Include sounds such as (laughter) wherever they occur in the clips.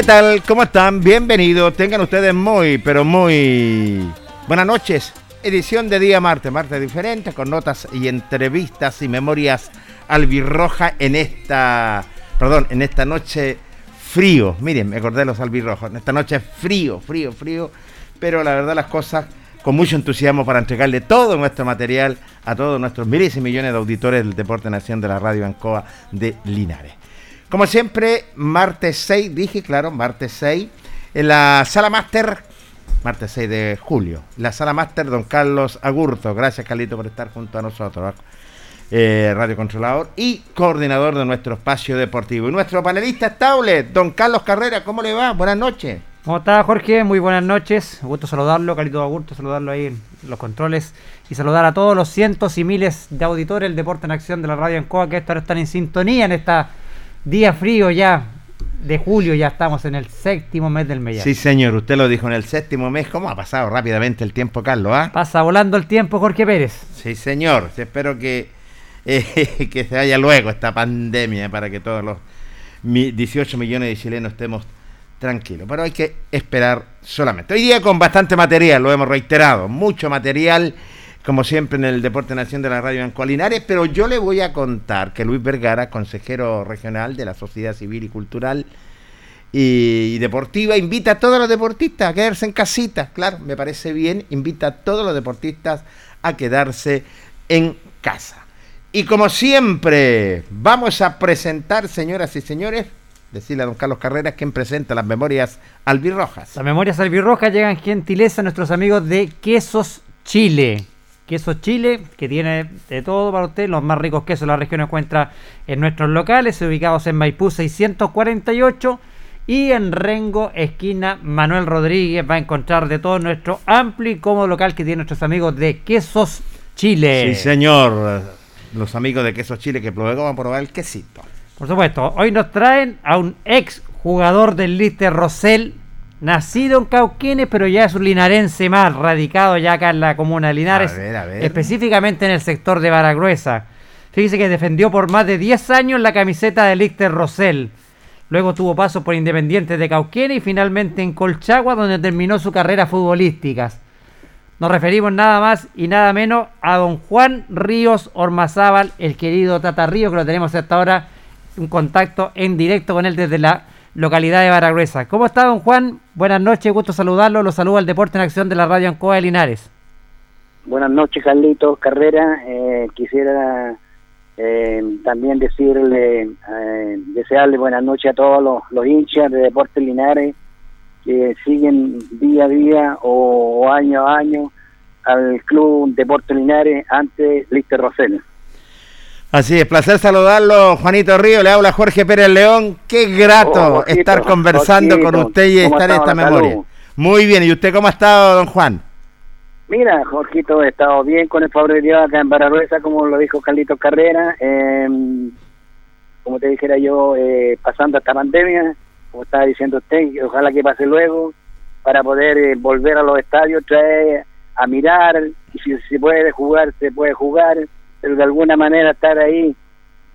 ¿Qué tal? ¿Cómo están? Bienvenidos. Tengan ustedes muy, pero muy buenas noches. Edición de día martes, martes diferente, con notas y entrevistas y memorias albirroja en esta, perdón, en esta noche frío. Miren, me acordé de los albirrojos. En esta noche frío, frío, frío. Pero la verdad las cosas con mucho entusiasmo para entregarle todo nuestro material a todos nuestros miles y millones de auditores del Deporte Nación de la Radio Ancoa de Linares. Como siempre, martes 6, dije, claro, martes 6, en la sala máster, martes 6 de julio, la sala máster, don Carlos Agurto. Gracias, Carlito, por estar junto a nosotros. Eh, radio controlador y coordinador de nuestro espacio deportivo. Y nuestro panelista estable, don Carlos Carrera, ¿cómo le va? Buenas noches. ¿Cómo está Jorge? Muy buenas noches. Gusto saludarlo, Carlito Agurto, saludarlo ahí en los controles y saludar a todos los cientos y miles de auditores del Deporte en Acción de la Radio Encoa que ahora están en sintonía en esta Día frío ya de julio, ya estamos en el séptimo mes del mes. Sí, señor, usted lo dijo en el séptimo mes. ¿Cómo ha pasado rápidamente el tiempo, Carlos? Ah? Pasa volando el tiempo, Jorge Pérez. Sí, señor. Espero que, (laughs) eh, que se vaya luego esta pandemia para que todos los 18 millones de chilenos estemos tranquilos. Pero hay que esperar solamente. Hoy día con bastante material, lo hemos reiterado, mucho material como siempre en el Deporte Nación de la Radio en Colinares, pero yo le voy a contar que Luis Vergara, consejero regional de la Sociedad Civil y Cultural y, Deportiva, invita a todos los deportistas a quedarse en casita, claro, me parece bien, invita a todos los deportistas a quedarse en casa. Y como siempre, vamos a presentar, señoras y señores, decirle a don Carlos Carreras quien presenta las memorias albirrojas. Las memorias albirrojas llegan gentileza a nuestros amigos de Quesos Chile. Queso Chile, que tiene de todo para usted. Los más ricos quesos de la región encuentra en nuestros locales, ubicados en Maipú 648 y en Rengo, esquina Manuel Rodríguez. Va a encontrar de todo nuestro amplio y cómodo local que tienen nuestros amigos de Quesos Chile. Sí, señor. Los amigos de Quesos Chile que luego van a probar el quesito. Por supuesto, hoy nos traen a un ex jugador del Lister Rosell, nacido en Cauquenes, pero ya es un linarense más, radicado ya acá en la comuna de Linares, A ver, a ver. específicamente en el sector de Baragruesa. Fíjese que defendió por más de 10 años la camiseta del Lister Rosell. Luego tuvo paso por Independiente de Cauquenes y finalmente en Colchagua, donde terminó su carrera futbolística. Nos referimos nada más y nada menos a don Juan Ríos Ormazábal, el querido Tata Ríos, que lo tenemos hasta ahora un contacto en directo con él desde la localidad de Baragruesa. ¿Cómo está don Juan? Buenas noches, gusto saludarlo. Lo saluda el Deporte en Acción de la Radio Ancoa de Linares. Buenas noches, Carlitos Carrera. Eh, quisiera eh, también decirle, eh, desearle buenas noches a todos los, hinchas de Deportes Linares que siguen día a día o, año a año al Club Deportes Linares ante Lister Rosell. Así es, placer saludarlo, Juanito Río, le habla Jorge Pérez León. Qué grato Oh, Jorgito, estar conversando con usted y ¿cómo estar en esta memoria. Salud. Muy bien, ¿y usted cómo ha estado, don Juan? Mira, Jorgito, he estado bien con el favor de Dios acá en Baragruesa, como lo dijo Carlitos Carrera. eh, como te dijera yo, eh, pasando esta pandemia, como estaba diciendo usted, ojalá que pase luego, para poder eh, volver a los estadios, traer a mirar, y si se puede jugar, se puede jugar, pero de alguna manera estar ahí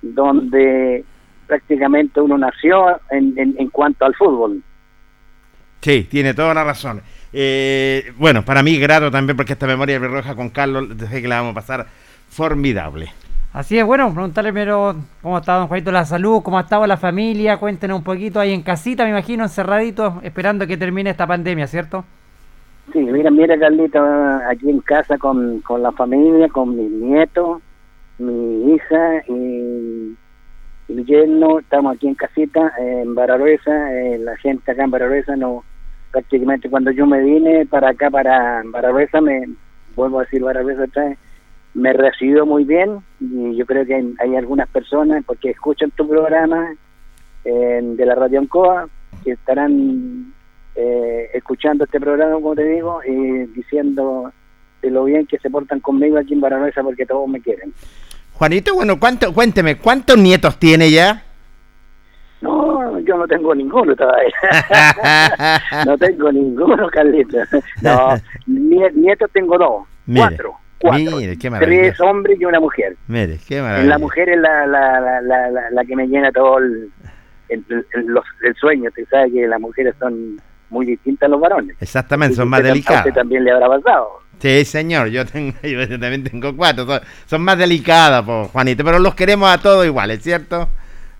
donde prácticamente uno nació en, en, en cuanto al fútbol. Sí, tiene toda la razón. Eh, bueno, para mí grato también porque esta memoria de roja con Carlos, desde que la vamos a pasar formidable. Así es, bueno, preguntarle primero cómo está don Juanito la salud, cómo ha estado la familia, cuéntenos un poquito ahí en casita, me imagino, encerraditos, esperando que termine esta pandemia, ¿cierto? Sí, mira, mira Carlito, aquí en casa con, con la familia, con mis nietos, mi hija y, mi yerno, estamos aquí en casita, en Barbarosa, eh, la gente acá en Barbarosa no, prácticamente cuando yo me vine para acá, para Barbarosa, me, vuelvo a decir Barbarosa otra vez, me recibió muy bien y yo creo que hay, algunas personas, porque escuchan tu programa de la Radio Ancoa, que estarán eh, escuchando este programa, como te digo, y diciendo de lo bien que se portan conmigo aquí en Baranoesa porque todos me quieren. Juanito, bueno, ¿cuánto, cuénteme, ¿cuántos nietos tiene ya? No, yo no tengo ninguno todavía. (laughs) no tengo ninguno, Carlito. No, nie- nietos tengo dos, Mire, cuatro, cuatro. mire, qué maravilla. Tres hombres y una mujer. Mire, qué maravilla. La mujer es la, la, la, la, la- la que me llena todo el, el, el- los- el sueño. Usted sabe que las mujeres son muy distintas a los varones. Exactamente, son más delicadas. también le habrá pasado. Sí, señor, yo, tengo, (laughs) yo también tengo cuatro. Son, son más delicadas, po, Juanito, pero los queremos a todos iguales, ¿cierto?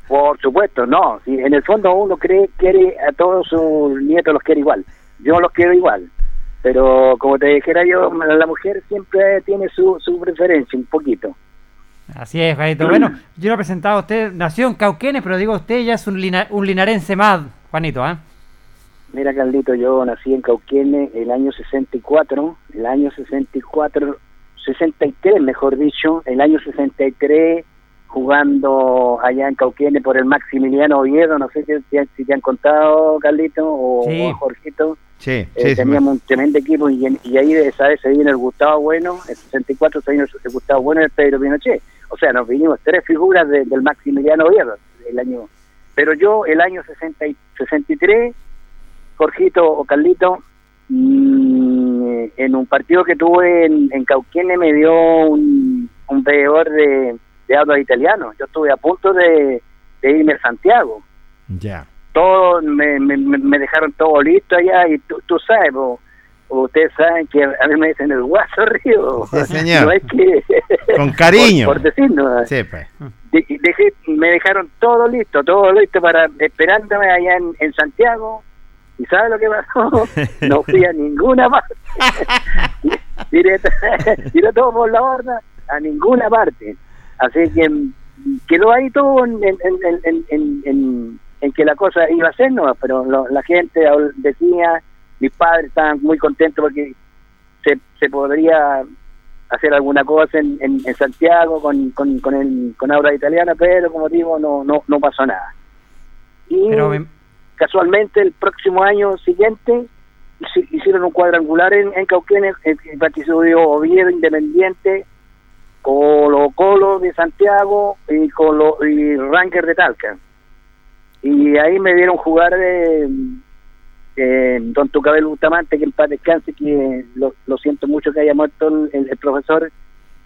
Por supuesto, no. Si en el fondo uno cree, quiere a todos sus nietos los quiere igual. Yo los quiero igual. Pero como te dijera yo, la mujer siempre tiene su, su preferencia, un poquito. Así es, Juanito. Bueno, yo lo he presentado a usted, nació en Cauquenes, pero digo, usted ya es un, lina- un linarense más, Juanito, ¿ah? Mira, Carlito, yo nací en Cauquenes el año 64, el año 64, 63 mejor dicho, el año 63 jugando allá en Cauquenes por el Maximiliano Oviedo, no sé si, si- si te han contado, Carlito, o, Sí. o Jorgito. Sí, Eh, sí, sí, teníamos un tremendo equipo y, ahí de esa vez se vino el Gustavo Bueno, el 64 se vino el Gustavo Bueno y el Pedro Pinochet. O sea, nos vinimos tres figuras de- del Maximiliano Oviedo el año. Pero yo el año 60 y- 63, Jorgito o Carlito, mm, en un partido que tuve en, en me dio un, un de, de habla italiano. Yo estuve a punto de, de irme a Santiago Ya. todo me, me, me dejaron todo listo allá y tú, tú sabes, po, ustedes saben que a mí me dicen el guaso (laughs) río. Sí, señor. No es que... (laughs) Con cariño. Por, por decirnos. Sí, pues. De- me dejaron todo listo, todo listo para esperándome allá en, en Santiago. ¿Y sabes lo que pasó? (laughs) No fui a ninguna parte. (laughs) tiré, tiré todo por la borda a ninguna parte. Así que mm, quedó ahí todo en, en, en, en, en- en- en que la cosa iba a ser, ¿no? Pero lo- la gente decía, mis padres estaban muy contentos porque se, se podría hacer alguna cosa en, en, en Santiago con, con, con, el, con Aura Italiana, pero como digo, no, no, no pasó nada. Y Pero me- casualmente el próximo año siguiente hici- hicieron un cuadrangular en, en eh, que participó Oviedo Independiente, Colo Colo de Santiago y Colo y Ranger de Talca. y ahí me dieron jugar de, de Don Tucabel Bustamante, que en paz descanse, que lo, siento mucho que haya muerto el, el profesor,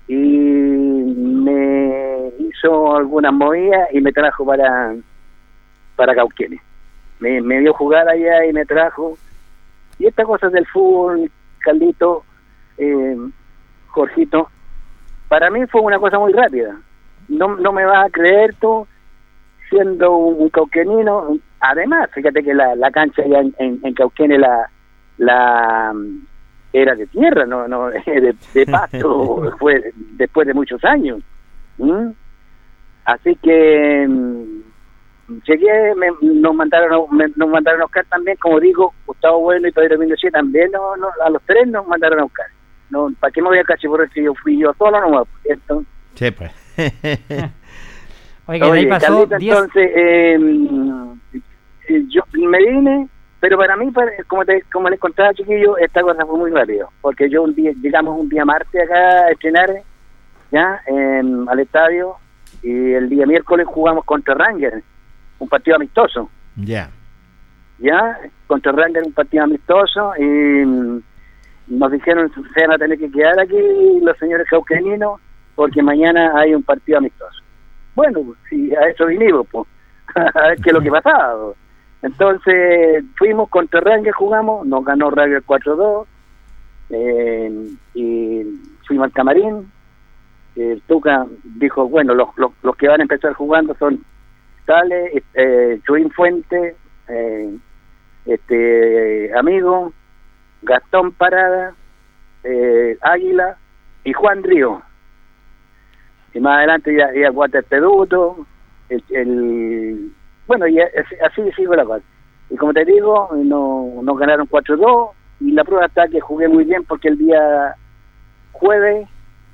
y me hizo algunas movidas y me trajo para, para Cauquenes. Me, me vio jugar allá y me trajo. Y estas cosas del fútbol, Caldito, eh, Jorgito, para mí fue una cosa muy rápida. No, no me vas a creer tú, siendo un, un cauquenino, además, fíjate que la, la cancha allá en, en, la, la mm, era de tierra, no, no (laughs) de, de pasto, (laughs) fue después de muchos años. ¿Mm? Así que mm, llegué, me, nos mandaron me- nos mandaron a buscar también, como digo, Gustavo Bueno y Pedro Mendoza también, no, no, a los tres nos mandaron a buscar. No, ¿Para qué me voy a cachiporrer si yo fui yo solo nomás? ¿cierto? Sí, pues. (laughs) Oiga, de ahí Oye, pasó Carlita, 10 entonces, eh, eh, yo me vine, pero para mí, para- como, te, como les contaba, chiquillo, esta cosa fue muy rápido, porque yo un día, llegamos un día martes acá a estrenar, ya, em, al estadio, y el día miércoles jugamos contra Ranger, un partido amistoso, ya. ya, contra Ranger, un partido amistoso, y mm, nos dijeron se van a tener que quedar aquí los señores cauqueninos, porque mañana hay un partido amistoso. Bueno, pues, si a eso vinimos, pues, (laughs) a ver qué es lo que pasaba. Entonces fuimos contra Ranger, jugamos, nos ganó Ranger 4-2, eh, y fuimos al camarín. El Tuca dijo, bueno, los, los, los que van a empezar jugando son Tale, eh, Chuín Fuente, eh, este amigo, Gastón Parada, eh, Águila y Juan Río. Y más adelante ya, ya Walter Peduto, el, bueno, y así, sigo la cosa. Y como te digo, no, nos ganaron 4-2 y la prueba está que jugué muy bien porque el día jueves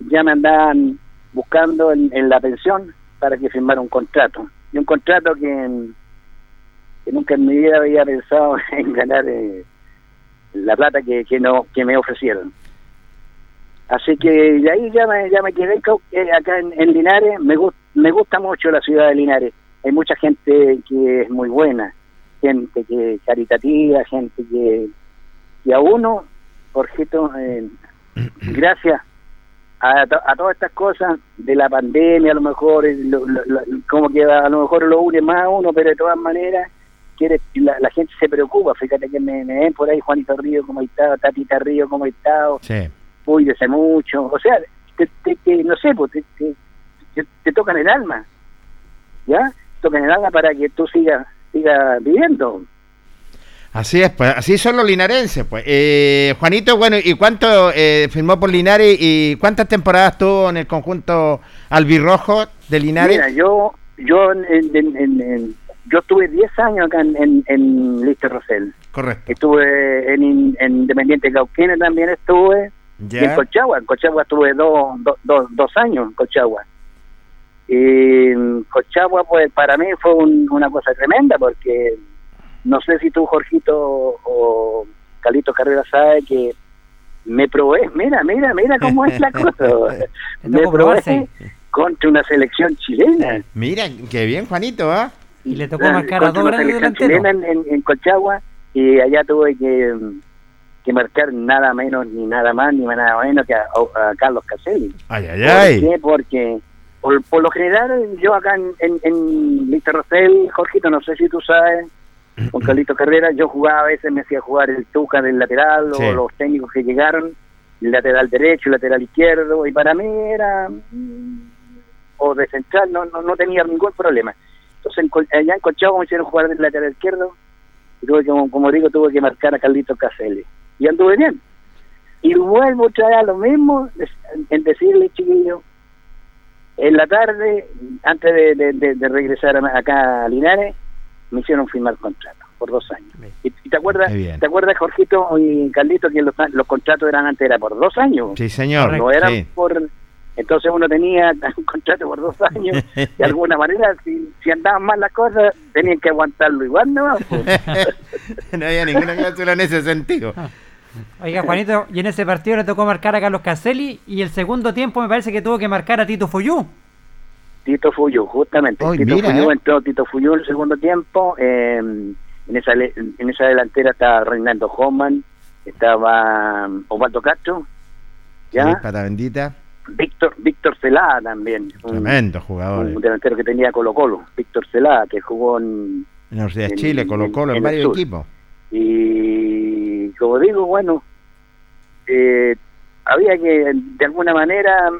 ya me andaban buscando en, en la pensión para que firmara un contrato. Y un contrato que, que nunca en mi vida había pensado (laughs) en ganar eh, la plata que, que, no, que me ofrecieron. Así que de ahí ya me, ya me quedé eh, acá en, en Linares. Me, gus- me gusta mucho la ciudad de Linares. Hay mucha gente que es muy buena, gente que caritativa, gente que, que a uno, Jorgito, eh, (clears throat) gracias a, to- a todas estas cosas de la pandemia, a lo mejor, eh, lo- lo- lo- como que a lo mejor lo une más a uno, pero de todas maneras, quiere, la, la gente se preocupa. Fíjate que me, me ven por ahí Juanito Río, como está, Tatita Río, como está, Sí. cuídese mucho. O sea, te, te- te- no sé, pues, te, te, te- te tocan el alma, ¿ya? Tocan el alma para que tú sigas sigas viviendo. Así es, pues así son los linarenses, pues. Eh, Juanito, bueno, ¿y cuánto eh, firmó por Linares y cuántas temporadas tuvo en el conjunto albirrojo de Linares? Mira, yo yo en, en- en- en- yo estuve 10 años acá en, en, Lister Rosell. Correcto. Estuve en, In- en Independiente Cauquenes también estuve. Y en Ya. Colchagua, en Colchagua estuve dos, dos, dos, dos años en Colchagua. Y en Colchagua, pues para mí fue un- una cosa tremenda porque no sé si tú, Jorgito o Calito Carrera, sabe que me probé, mira, mira, mira cómo es la (laughs) cosa. Me probé probarse. contra una selección chilena. Mira, qué bien, Juanito, ¿ah? Y le tocó marcar a dos grandes delanteros. en, en, en Colchagua y allá tuve que, que marcar nada menos, ni nada más, ni nada menos que a, a Carlos Caselli. Ay, ay, ¿Por ay. qué? Porque por, por lo general yo acá en, en, en Lister Rosell, Jorgito, no sé si tú sabes, con Carlito Carrera, yo jugaba a veces, me hacía jugar el Tuca del lateral Sí. o los técnicos que llegaron, el lateral derecho, el lateral izquierdo, y para mí era, mm, o de central, no, no, no tenía ningún problema. Entonces en allá en Colchagua me hicieron jugar del lateral izquierdo, y tuve que, como, como digo, tuve que marcar a Carlito Caselli. Y anduve bien. Y vuelvo otra vez a lo mismo, en- decirle, chiquillo, en la tarde, antes de, de- de- de regresar acá a Linares, me hicieron firmar contrato por dos años. ¿Y, y te acuerdas, te acuerdas Jorgito y Carlito, que los, los contratos eran antes era por dos años? Sí, señor. no eran Sí. por... Entonces uno tenía (laughs) un contrato por dos años, de alguna manera, si, si andaban mal las cosas, tenían que aguantarlo igual, ¿no? (laughs) Pues, no había ninguna cláusula en ese sentido. Oiga, Juanito, y en ese partido le tocó marcar a Carlos Caselli y el segundo tiempo me parece que tuvo que marcar a Tito Foyú. Tito Fuyú, justamente. Tito mira, Fuyú eh. entró Tito Fuyú en el segundo tiempo. eh, en, esa, en esa delantera estaba Reinaldo Homan, estaba um, Osvaldo Castro, ¿ya? Sí, pata bendita. Víctor Víctor Celada también. Un, Tremendo jugador. un delantero que tenía Colo Colo. Víctor Celada, que jugó en, En la Universidad de Chile, Colo Colo, en, en varios equipos. y como digo, bueno, eh, había que de alguna manera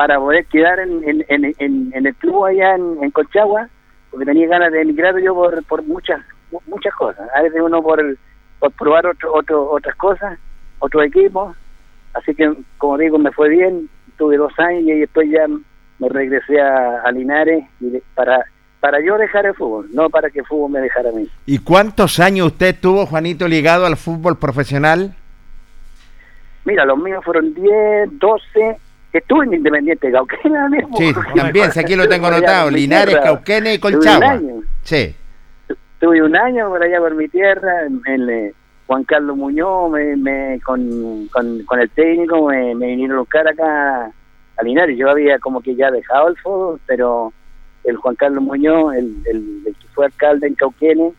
para poder quedar en, en, en, en- en el club allá en, Colchagua, porque tenía ganas de emigrar yo por, por muchas muchas cosas. A veces uno por, por probar otro, otro, otras cosas, otros equipos. Así que, como digo, me fue bien, tuve dos años y después ya me regresé a, a Linares y de- para para yo dejar el fútbol, no para que el fútbol me dejara a mí. ¿Y cuántos años usted estuvo, Juanito, ligado al fútbol profesional? Mira, los míos fueron 10, 12. Estuve en Independiente Cauquena mismo. Sí, también, si aquí lo tengo anotado. Linares, tierra. Y Tuve un Colchagua. año. Sí. Tuve un año por allá por mi tierra. En, en, eh, Juan Carlos Muñoz, me, me- con, con, con el técnico, me, me vinieron a buscar acá a Linares. Yo había como que ya dejado el fútbol, pero el Juan Carlos Muñoz, el, el, el que fue alcalde en Cauquenes,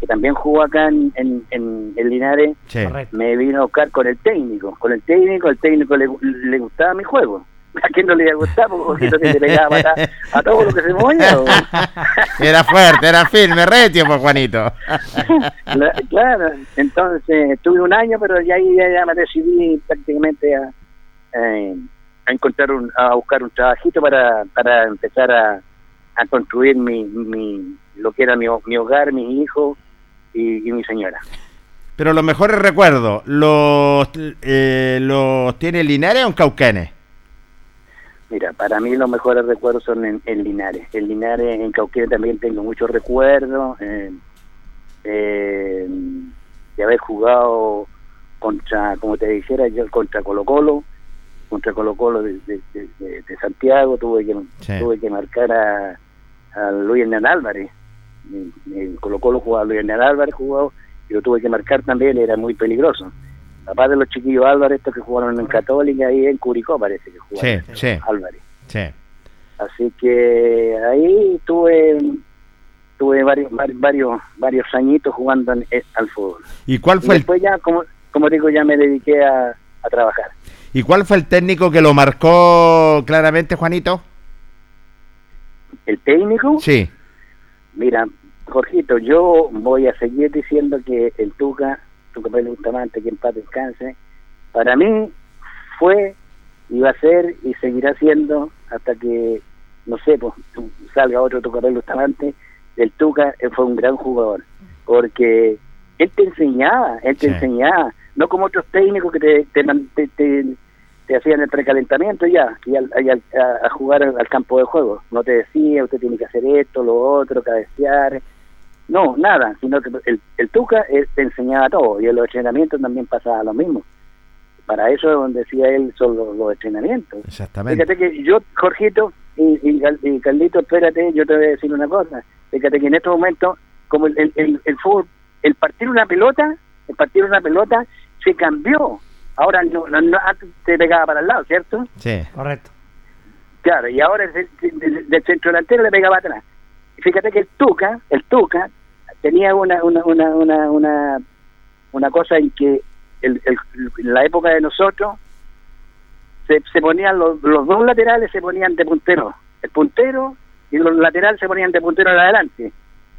que también jugó acá en, en, en, en Linares, Sí. Me vino a buscar con el técnico, con el técnico, el técnico le, le gustaba mi juego. (laughs) ¿A quién no le iba a gustar? Porque le pegaba a, matar a todo lo que se movía. (laughs) Era fuerte, era firme, retio, pues, Juanito. (laughs) Cla- claro, entonces estuve un año, pero ya ahí ya, ya me decidí prácticamente a, eh, a encontrar un, a buscar un trabajito para, para empezar a, a construir mi, mi, lo que era mi, mi hogar, mis hijos y, y mi señora. Pero los mejores recuerdos, ¿los, eh, los tiene Linares o en Cauquenes? Mira, para mí los mejores recuerdos son en, en Linares. En Linares, en Cauquenes también tengo muchos recuerdos. eh, eh, de haber jugado contra, como te dijera yo, contra Colo Colo, contra Colo Colo de, de- de- de- de Santiago, tuve que Sí. tuve que marcar a, a Luis Hernán Álvarez. En Colo Colo jugaba Hernán Álvarez, jugado, y lo tuve que marcar también, era muy peligroso. Papá de los chiquillos Álvarez, estos que jugaron en Católica y en Curicó parece que jugaron. Sí, sí, Álvarez. sí. Así que ahí tuve tuve varios varios varios, añitos jugando en- al fútbol. ¿Y cuál Y fue el, después ya, como, como digo, ya me dediqué a, a trabajar. ¿y cuál fue el técnico que lo marcó claramente, Juanito? El técnico, Sí. Mira, Jorgito, yo voy a seguir diciendo que el Tuca, Tuca Pérez Bustamante, que en paz descanse, para mí fue va a ser y seguirá siendo hasta que, no sé, pues salga otro Tuca Pérez Bustamante, el Tuca eh, fue un gran jugador, porque él te enseñaba, él te Sí. enseñaba, no como otros técnicos que te, te, te- te hacían el precalentamiento ya, que ya, ya- a, a jugar al, al campo de juego. No te decía, usted tiene que hacer esto, lo otro, cabecear. No, nada, sino que el, el Tuca él te enseñaba todo y en los entrenamientos también pasaba lo mismo. Para eso, donde decía él, son los, los entrenamientos. Exactamente. Fíjate que yo, Jorgito y, y, y Carlito, espérate, yo te voy a decir una cosa. Fíjate que en estos momentos, como el, el, el, el fútbol, el partir una pelota, el partir una pelota se cambió. Ahora no, no, no- antes te pegaba para el lado, ¿cierto? Sí. Correcto. Claro, y ahora el, del- del, del centro delantero le pegaba atrás. Y Fíjate que el Tuca, el Tuca, tenía una una una una una, una cosa en que el, el- en la época de nosotros se, se ponían los, los dos laterales se ponían de puntero, el puntero y los laterales se ponían de puntero adelante.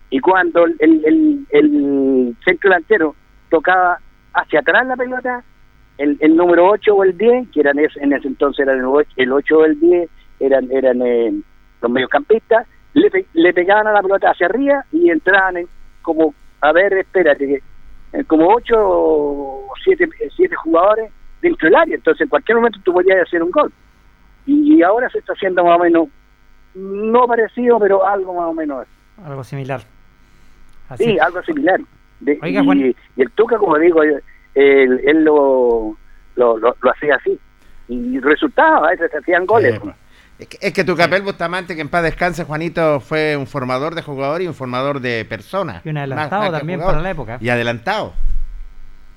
Y cuando el, el, el, el centro delantero tocaba hacia atrás la pelota, el, el número 8 o el 10, que eran en ese entonces eran el 8, el 8 o el 10, eran eran eh, los mediocampistas, le, pe- le pegaban a la pelota hacia arriba y entraban en, como, a ver, espérate, eh, como 8 o 7 siete jugadores dentro del área, entonces en cualquier momento tú podías hacer un gol. Y ahora se está haciendo más o menos, no parecido, pero algo más o menos así. Algo similar. Así. Sí, algo similar. De- Oiga, y, Juan. y el Tuca, como digo, él, él lo, lo, lo, lo hacía así. Y resultaba, a veces se hacían goles. Eh. Es que, es que tu capel Bustamante, que en paz descanse, Juanito, fue un formador de jugadores y un formador de personas. Y un adelantado más también jugador. para la época. Y adelantado.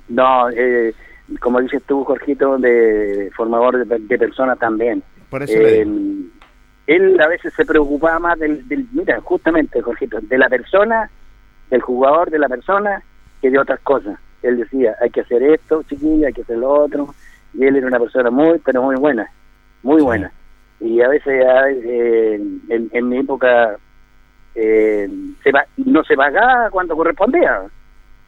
No, eh, como dices tú, Jorgito, de formador de, de personas también. Por eso Eh, él a veces se preocupaba más del, del mira, justamente, Jorgito, de la persona, del jugador, de la persona, que de otras cosas. Él decía, hay que hacer esto, chiquilla, hay que hacer lo otro, y él era una persona muy, pero muy buena, muy buena. Y a veces eh, en, en, mi época eh, se va, no se pagaba cuando correspondía.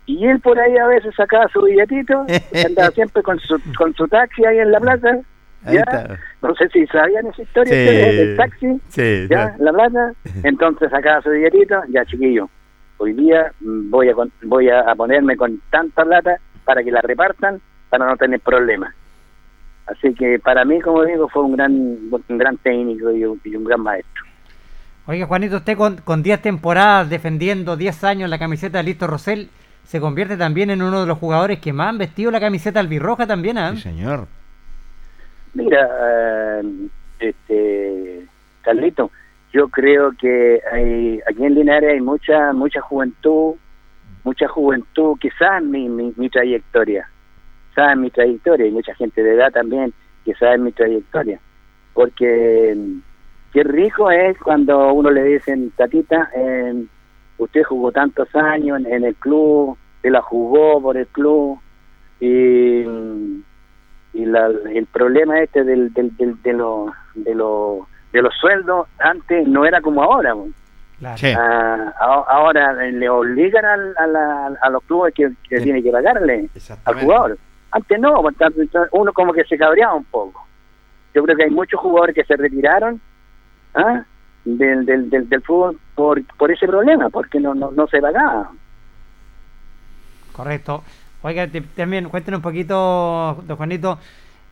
Y él por ahí a veces sacaba su billetito, (laughs) andaba siempre con su, con su taxi ahí en la plaza. ¿ya? No sé si sabían esa historia del taxi, ¿ya? la plaza. (laughs) Entonces sacaba su billetito, ya chiquillo, hoy día mm, voy a, voy a ponerme con tanta plata para que la repartan, para no tener problemas. Así que para mí, como digo, fue un gran, un gran técnico y un, gran maestro. Oiga, Juanito, usted con, con 10 temporadas defendiendo 10 años la camiseta de Listo Rosell, se convierte también en uno de los jugadores que más han vestido la camiseta albirroja también, ¿ah? Sí, señor. Mira, eh, este, Carlito, yo creo que hay, aquí en Linares hay mucha mucha juventud, mucha juventud que sabe mi, mi, trayectoria, sabe mi trayectoria y mucha gente de edad también que sabe mi trayectoria, porque mm, qué rico es cuando uno le dicen, tatita, eh, usted jugó tantos años en, el club, se la jugó por el club y, y la, el problema este del, del, de los de los de los sueldos antes no era como ahora. Ah, ahora le obligan a, a, los clubes que, que tiene que pagarle al jugador. Antes no, uno como que se cabreaba un poco. Yo creo que hay muchos jugadores que se retiraron ¿ah? del, del, del, fútbol por, por ese problema, porque no, no, no se pagaba. Correcto. Oiga, también cuéntenos un poquito, don Juanito,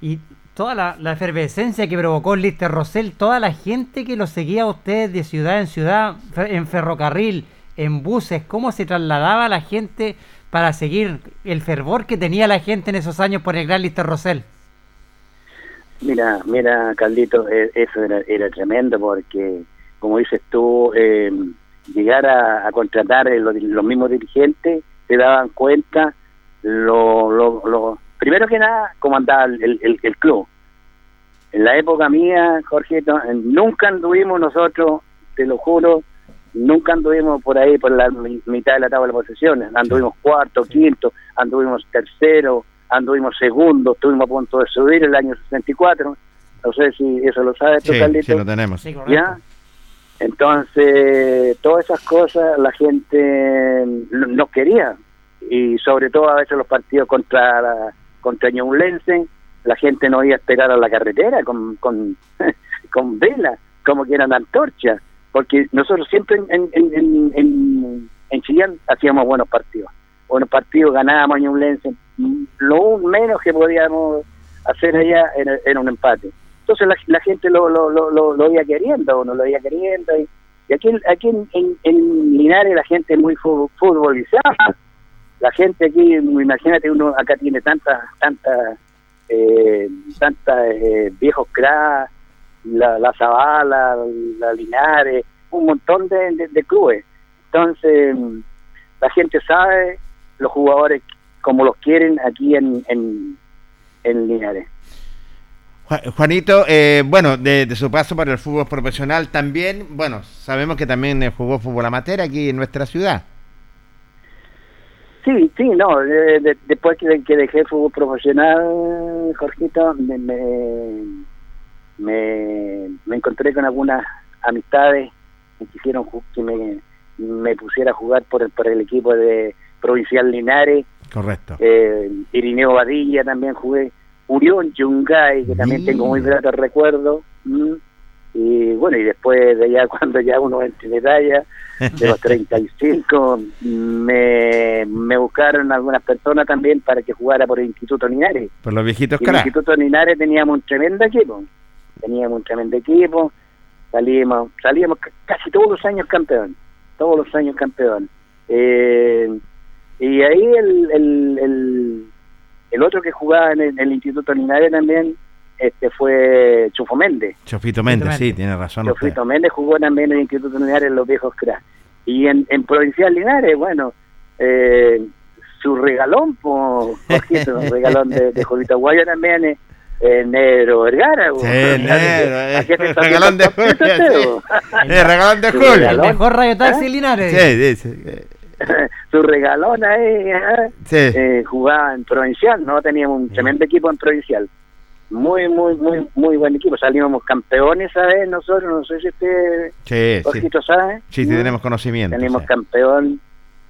y toda la, efervescencia que provocó Lister Rosell, toda la gente que lo seguía a usted de ciudad en ciudad, en ferrocarril, en buses, cómo se trasladaba la gente para seguir el fervor que tenía la gente en esos años por el gran Lister Rosell. Mira, mira, Caldito, e, eso era, tremendo porque, como dices tú, eh, llegar a, contratar los, los mismos dirigentes se daban cuenta lo, lo, lo primero que nada, cómo andaba el, el, club. En la época mía, Jorge, nunca anduvimos nosotros, te lo juro, nunca anduvimos por ahí por la mitad de la tabla de posesiones. Anduvimos cuarto, quinto, anduvimos tercero, anduvimos segundo, estuvimos a punto de subir el año 64. No sé si eso lo sabes tú, sí, Sí, lo tenemos. ¿Ya? Entonces, todas esas cosas la gente no quería. Y sobre todo a veces los partidos contra la, contra Ñublense, la gente no iba a esperar a la carretera con, con, (laughs) con vela, como que eran antorchas, porque nosotros siempre en, en, en, en, Chillán hacíamos buenos partidos. Buenos partidos, ganábamos a Ñublense. Lo menos que podíamos hacer allá era, un empate. Entonces la, gente lo, lo, lo, lo, iba queriendo, uno lo iba queriendo. Y, aquí, aquí en, en, Linares la gente es muy futbolizada la gente aquí, imagínate, uno acá tiene tantas, tantas, eh, tantas eh, viejos cracks, la, la Zavala, la Linares, un montón de, de, clubes. Entonces, la gente sabe los jugadores como los quieren aquí en, en, Linares. Juanito, eh, bueno, de, su paso para el fútbol profesional también, bueno, sabemos que también jugó fútbol amateur aquí en nuestra ciudad. Sí, sí, no, después que, que dejé el fútbol profesional, Jorgito, me, me, me, encontré con algunas amistades que quisieron que me, me pusiera a jugar por el, por el equipo de Provincial Linares. Correcto. Eh, Irineo Badilla también jugué. Urión Yungay, que también tengo muy grato recuerdo. Mm y bueno, y después de ya (laughs) cuando ya uno entra en edad de los 35, me, me buscaron algunas personas también para que jugara por el Instituto Linares. Por los viejitos En el Instituto Linares teníamos un tremendo equipo, teníamos un tremendo equipo, salíamos, salíamos casi todos los años campeón, todos los años campeón. Eh, y ahí el, el, el, el, otro que jugaba en el Instituto Linares también, este fue Chufo Méndez. Chofito Méndez, sí, tiene razón. Chofito Méndez jugó también en el Instituto Linares en los viejos cracks. Y en, en Provincial Linares, bueno, eh, su regalón, por su (laughs) regalón de, de Jovito Guaya también, eh, el negro Vergara. Sí, el negro, eh. ¿A qué te El está regalón de Julio, sí. regalón de Sí, Julio. Mejor radio taxi ¿Eh? Linares. Sí, dice. (laughs) Su regalón ahí. Sí. Eh, jugaba en provincial, ¿no? Teníamos un tremendo equipo en provincial. Muy, muy, muy, muy buen equipo. Salimos campeones, ¿sabes? Nosotros, no sé si usted, Sí, sí. Jorgito, sabe. Sí, sí, tenemos conocimiento. Tenemos sí. campeón.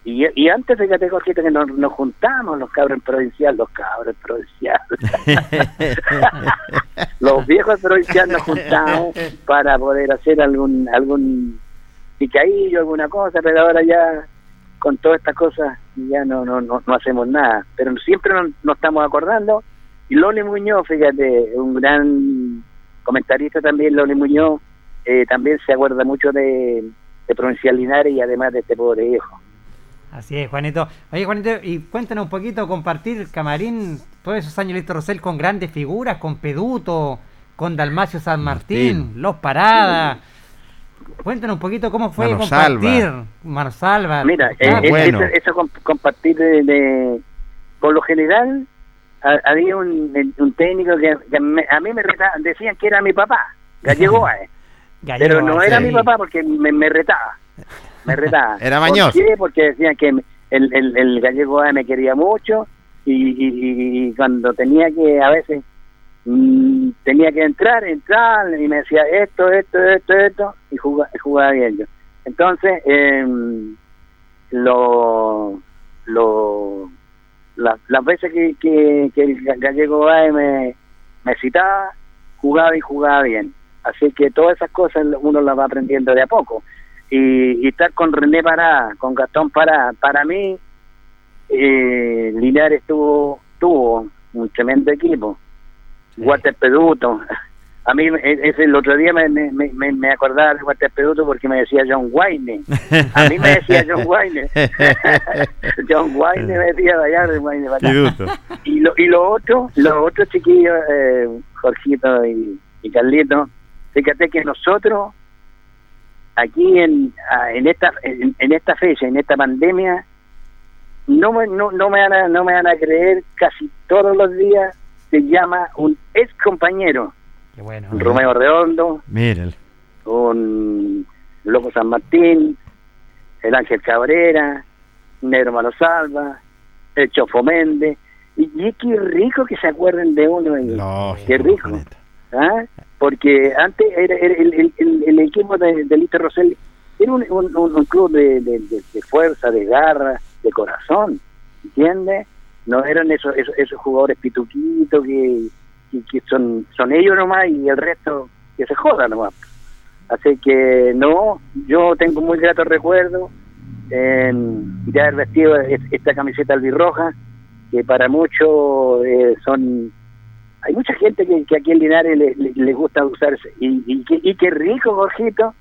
Y, y antes, fíjate, Jorgito, que nos, nos juntamos los cabros en provincial, los cabros en provincial. (laughs) los viejos provincial nos juntamos para poder hacer algún algún picadillo, alguna cosa, pero ahora ya con todas estas cosas ya no no, no, no hacemos nada. Pero siempre nos, nos estamos acordando. Y Loli Muñoz, fíjate, un gran comentarista también, Loli Muñoz, eh, también se acuerda mucho de, de Provincial Linares y además de este pobre viejo. Así es, Juanito. Oye, Juanito, y cuéntanos un poquito, compartir camarín, todos esos años Listo Rosell con grandes figuras, con Peduto, con Dalmacio San Martín, Martín. Los Paradas. Cuéntanos un poquito cómo fue Mano compartir. Salva. Mano Salva. Mira, eh, Claro. eh, bueno. eso, eso comp- compartir de, de- por lo general ha- había un, un técnico que, que me- a mí me retaba, decían que era mi papá, Gallego (laughs) Ae, Gallego, pero no era sí. mi papá porque me, me retaba, me (laughs) retaba. Era ¿Por mañoso. qué? Porque decían que el, el, el Gallego Ae me quería mucho y, y, y cuando tenía que a veces mm, tenía que entrar, entrar y me decía esto, esto, esto, esto y jugaba, jugaba bien yo. Entonces, em, lo, lo, la- las veces que, que, que el ga- gallego me, me citaba, jugaba y jugaba bien. Así que todas esas cosas uno las va aprendiendo de a poco. Y, y estar con René Pará, con Gastón Pará, para mí, eh, Linares tuvo, tuvo un tremendo equipo. Walter Peduto. A mí e- ese, el otro día me, me, me, me acordaba de Walter Peduto porque me decía John Wayne. A mí me decía John Wayne. (laughs) John Wayne me decía de allá de Wayne. Y lo, y lo otro, los otros chiquillos, eh, Jorgito y, y Carlito, fíjate que nosotros aquí en, ah, en esta en, en esta fecha, en esta pandemia, no me, no, no me van a, no me van a creer, casi todos los días se llama un ex compañero, Qué bueno. un Romeo Redondo, Míralo. un Loco San Martín, el Ángel Cabrera, Negro Malosalva, el Chofo Méndez, y, y qué rico que se acuerden de uno. y- Lógico, qué rico. ¿ah? Porque antes era, era el, el, el- el equipo de, de Lito Rosell era un, un, un- un club de, de, de- de fuerza, de garra, de corazón, ¿entiendes? No eran esos, esos, esos jugadores pituquitos que, que, que son, son ellos nomás y el resto que se jodan nomás. Así que no, yo tengo muy gratos recuerdos en, de haber vestido es- esta camiseta albirroja, que para muchos eh, son hay mucha gente que, que aquí en Linares le, le- le gusta usarse y, y, qué- y qué rico Jorgito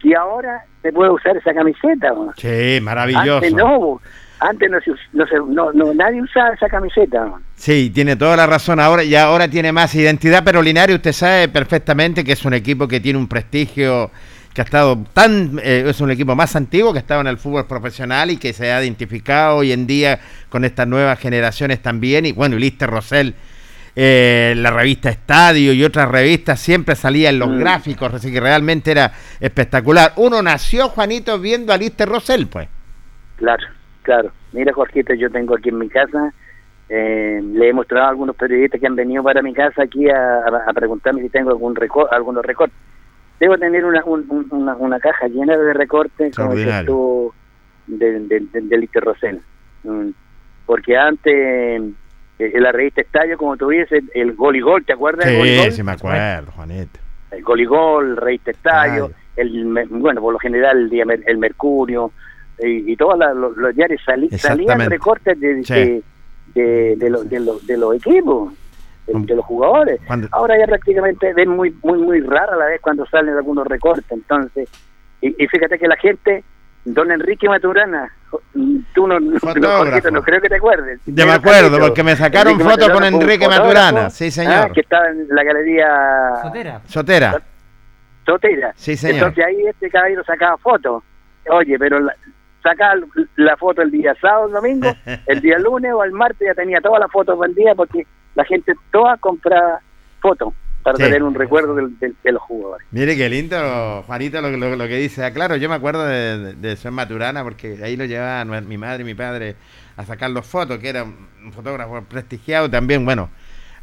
que ahora se puede usar esa camiseta ¿no? Sí, maravilloso. antes no antes no, se no, se- no, no, nadie usaba esa camiseta. Sí, tiene toda la razón ahora y ahora tiene más identidad, pero Linares usted sabe perfectamente que es un equipo que tiene un prestigio que ha estado tan eh, es un equipo más antiguo que ha estado en el fútbol profesional y que se ha identificado hoy en día con estas nuevas generaciones también y bueno, y Lister Rosell eh, la revista Estadio y otras revistas siempre salía en los Mm. gráficos, así que realmente era espectacular. Uno nació, Juanito, viendo a Lister Rosell, pues. claro claro mira Jorgito yo tengo aquí en mi casa eh, le he mostrado a algunos periodistas que han venido para mi casa aquí a, a- a preguntarme si tengo algún reco- algunos recortes debo tener una, un- un- una, una caja llena de recortes como Extraordinario. tú de, de, de. Mm. porque antes eh, en la revista Estadio como tú dices el gol y gol ¿te acuerdas del Sí, gol? sí me acuerdo, Juanito. el gol y gol, revista Estadio, el bueno, por lo general el, el Mercurio y, y todos los, los diarios sali- salían recortes de, Sí. de, de, de los- de los- de los equipos, de, de los jugadores. Cuando- Ahora ya prácticamente ven muy muy muy rara la vez cuando salen algunos recortes, entonces y, y fíjate que la gente Don Enrique Maturana, tú no, no, Fotógrafo. Jorgito, no creo que te acuerdes. Ya me acuerdo, porque me sacaron Enrique foto con Enrique Maturana, sí, ah, señor. que estaba en la galería Sotera. Sotera. Sotera. Sí, señor. Entonces ahí este caballero sacaba fotos. Oye, pero la, sacaba la foto el día sábado, el domingo, (laughs) el día lunes o el martes ya tenía todas las fotos vendidas porque la gente toda compra fotos para Sí. tener un recuerdo del- del- de los jugadores. Mire qué lindo, Juanito, lo, lo- lo que dice. Ah, claro, yo me acuerdo de, de, de ser Maturana porque ahí lo llevaban mi madre y mi padre a sacar los fotos, que era un fotógrafo prestigiado también. Bueno,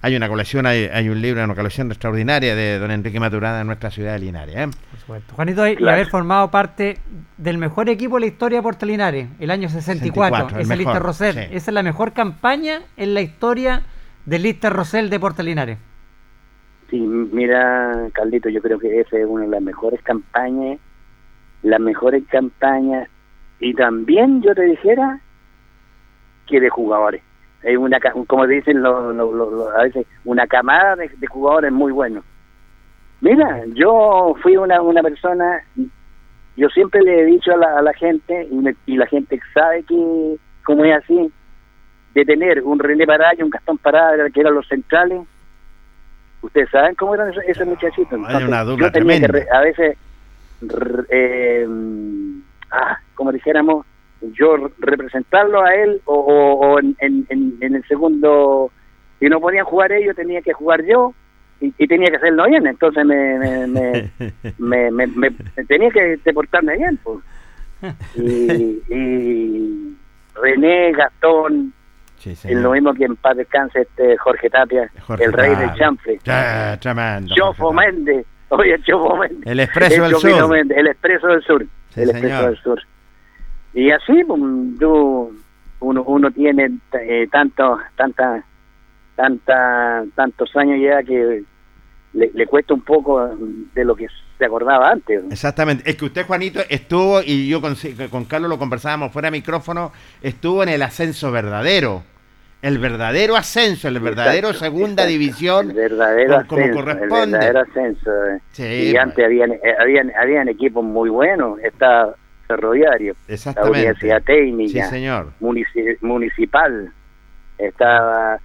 hay una colección, hay, hay un libro, una colección extraordinaria de don Enrique Maturana en nuestra ciudad de Linares. ¿eh? Por supuesto. Juanito, y Claro. haber formado parte del mejor equipo de la historia de Puerto Linares, el año 64, 64, el ese Lister Rosell. sí. Esa es la mejor campaña en la historia del Lister Rosell de Puerto Linares. Sí, mira, Carlito, yo creo que esa es una de las mejores campañas, las mejores campañas, y también yo te dijera que de jugadores. Es una, como dicen lo- lo- a veces, una camada de, de jugadores muy buenos. Mira, yo fui una, una persona, yo siempre le he dicho a la, a la gente, y, me- y la gente sabe que, como es así, de tener un René Pará y un Gastón Pará, que eran los centrales, ustedes saben cómo eran esos, esos muchachitos. Hay una yo tenía que tremenda. re- a veces, eh, ah, como dijéramos, yo re- representarlo a él o, o- o en, en- en- el segundo, si no podían jugar ellos, tenía que jugar yo y, y tenía que hacerlo bien. Entonces me, me, me, (laughs) me, me- me- tenía que deportarme bien. Pues. (laughs) Y, y René, Gastón, Sí, es lo mismo que en paz descanse este Jorge Tapia, Jorge el rey del chanfle. Tremendo. Chofo. Méndez, oye, Chofo Méndez. El Expreso del Sur. Méndez, el Expreso del Sur. Sí, el señor. Expreso del Sur. Y así, pues, uno, uno tiene eh, tanto, tanta, tanta, tantos años ya que le, le cuesta un poco de lo que se acordaba antes. Exactamente. Es que usted, Juanito, estuvo, y yo con, con Carlos lo conversábamos fuera de micrófono, estuvo en el ascenso verdadero. El verdadero ascenso, el verdadero Exacto, segunda exacto. división. El verdadero como- como ascenso, corresponde. El verdadero ascenso. eh. Sí, y pues. antes habían, eh, habían, habían equipos muy buenos. Está Ferroviario, la. Universidad Técnica, Sí, señor. munici- municipal. Estaba.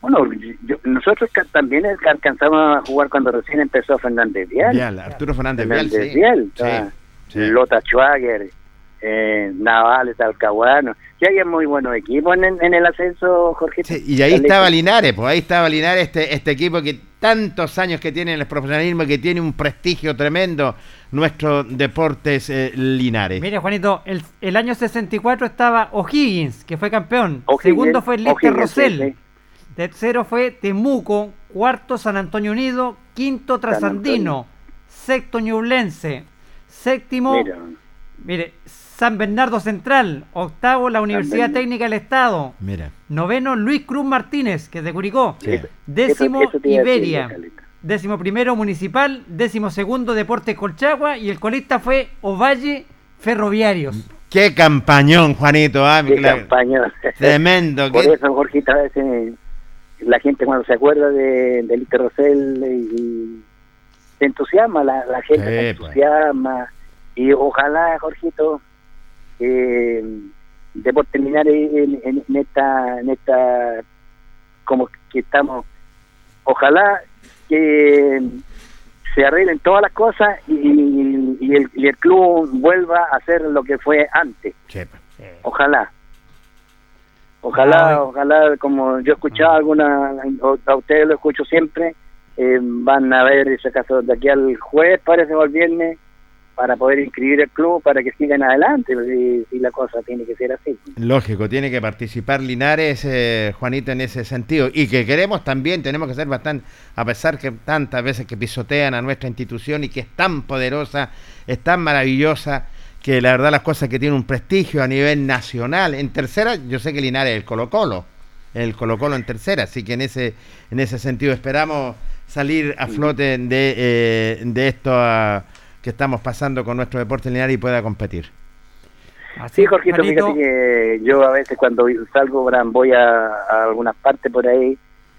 Bueno, yo- nosotros también alcanzamos a jugar cuando recién empezó Fernández Vial. Vial, Arturo Fernández Fernández. Vial, Sí. Lota Schwager, eh, Navales, Talcahuano. Sí, hay muy buenos equipos en, en el ascenso, Jorge. Sí, y ahí estaba Linares, pues ahí estaba Linares, este, este equipo que tantos años que tiene en el profesionalismo, que tiene un prestigio tremendo, nuestro Deportes eh, Linares. Mire, Juanito, el, el año 64 estaba O'Higgins, que fue campeón. Segundo fue O'Higgins, Rosell. sí, sí. Tercero fue Temuco. Cuarto, San Antonio Unido. Quinto, Trasandino. Sexto, Ñublense. Séptimo, Mira, mire, San Bernardo Central. Octavo, la Universidad. Técnica del Estado. Mira. Noveno, Luis Cruz Martínez, que es de Curicó. Sí. Décimo, Eso- eso decir, Iberia. Décimo primero, Municipal. Décimo segundo, Deportes Colchagua. Y el colista fue Ovalle Ferroviarios. Qué campañón, Juanito. ah, qué claro. campaña. Tremendo. (laughs) Por qué- eso, Jorgito, a veces la gente cuando se acuerda de, de Lito Rosell y, y se entusiasma, la, la gente Sí, se pues. entusiasma. Y ojalá, Jorgito, eh, Deportes Linares en, en- en esta, en esta, como que estamos, ojalá que se arreglen todas las cosas y, y el, y el club vuelva a ser lo que fue antes. Sí. Ojalá. Ojalá, Ah, ojalá, como yo he escuchado alguna, a ustedes lo escucho siempre, eh, van a ver ese caso de aquí al jueves, parece, o al viernes, para poder inscribir el club para que sigan adelante, si la cosa tiene que ser así. Lógico, tiene que participar Linares, eh, Juanito, en ese sentido. Y que queremos también, tenemos que ser bastante, a pesar que tantas veces que pisotean a nuestra institución y que es tan poderosa, es tan maravillosa, que la verdad las cosas que tiene un prestigio a nivel nacional. En tercera, yo sé que Linares es el Colo Colo, el Colo Colo en tercera, así que en ese, en ese sentido esperamos salir a flote de, eh, de esto que estamos pasando con nuestro deporte Linares y pueda competir. Así, Sí, Jorgito, fíjate que yo a veces cuando salgo, voy a, a algunas partes por ahí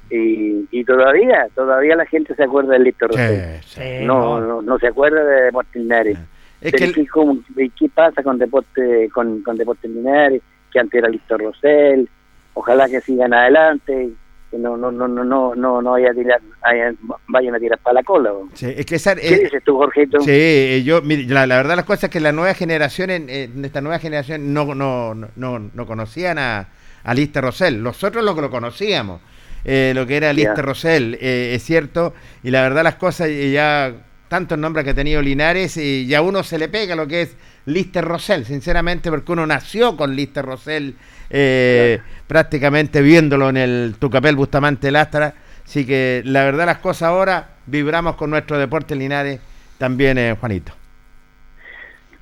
y, y todavía, todavía la gente se acuerda del Lito Rosell. Sí, sí. No, no, no se acuerda de Deportes Linares. Es Pero que el- ¿qué, cómo- ¿Qué pasa con Deporte con, con Deportes Linares? Que antes era Listo Rosell. Ojalá que sigan adelante. Que no, no, no, no, no, no, no vaya a tirar, vayan, vayan a tirar para la cola. es que esa- ¿Qué eh, dices tú, Jorgito? sí, eh, yo, mire, la, la verdad las cosas es que la nueva generación, en, en esta nueva generación no, no, no, no, no conocían a, a Lister Rosell. Nosotros lo que lo conocíamos. eh, lo que era Lister Ya. Rosell, eh, es cierto, y la verdad las cosas eh, ya, tantos nombres que ha tenido Linares, y ya a uno se le pega lo que es Lister Rosell, sinceramente, porque uno nació con Lister Rosell, eh, prácticamente viéndolo en el Tucapel Bustamante Lastra, así que la verdad las cosas ahora, vibramos con nuestro deporte Linares también, eh, Juanito.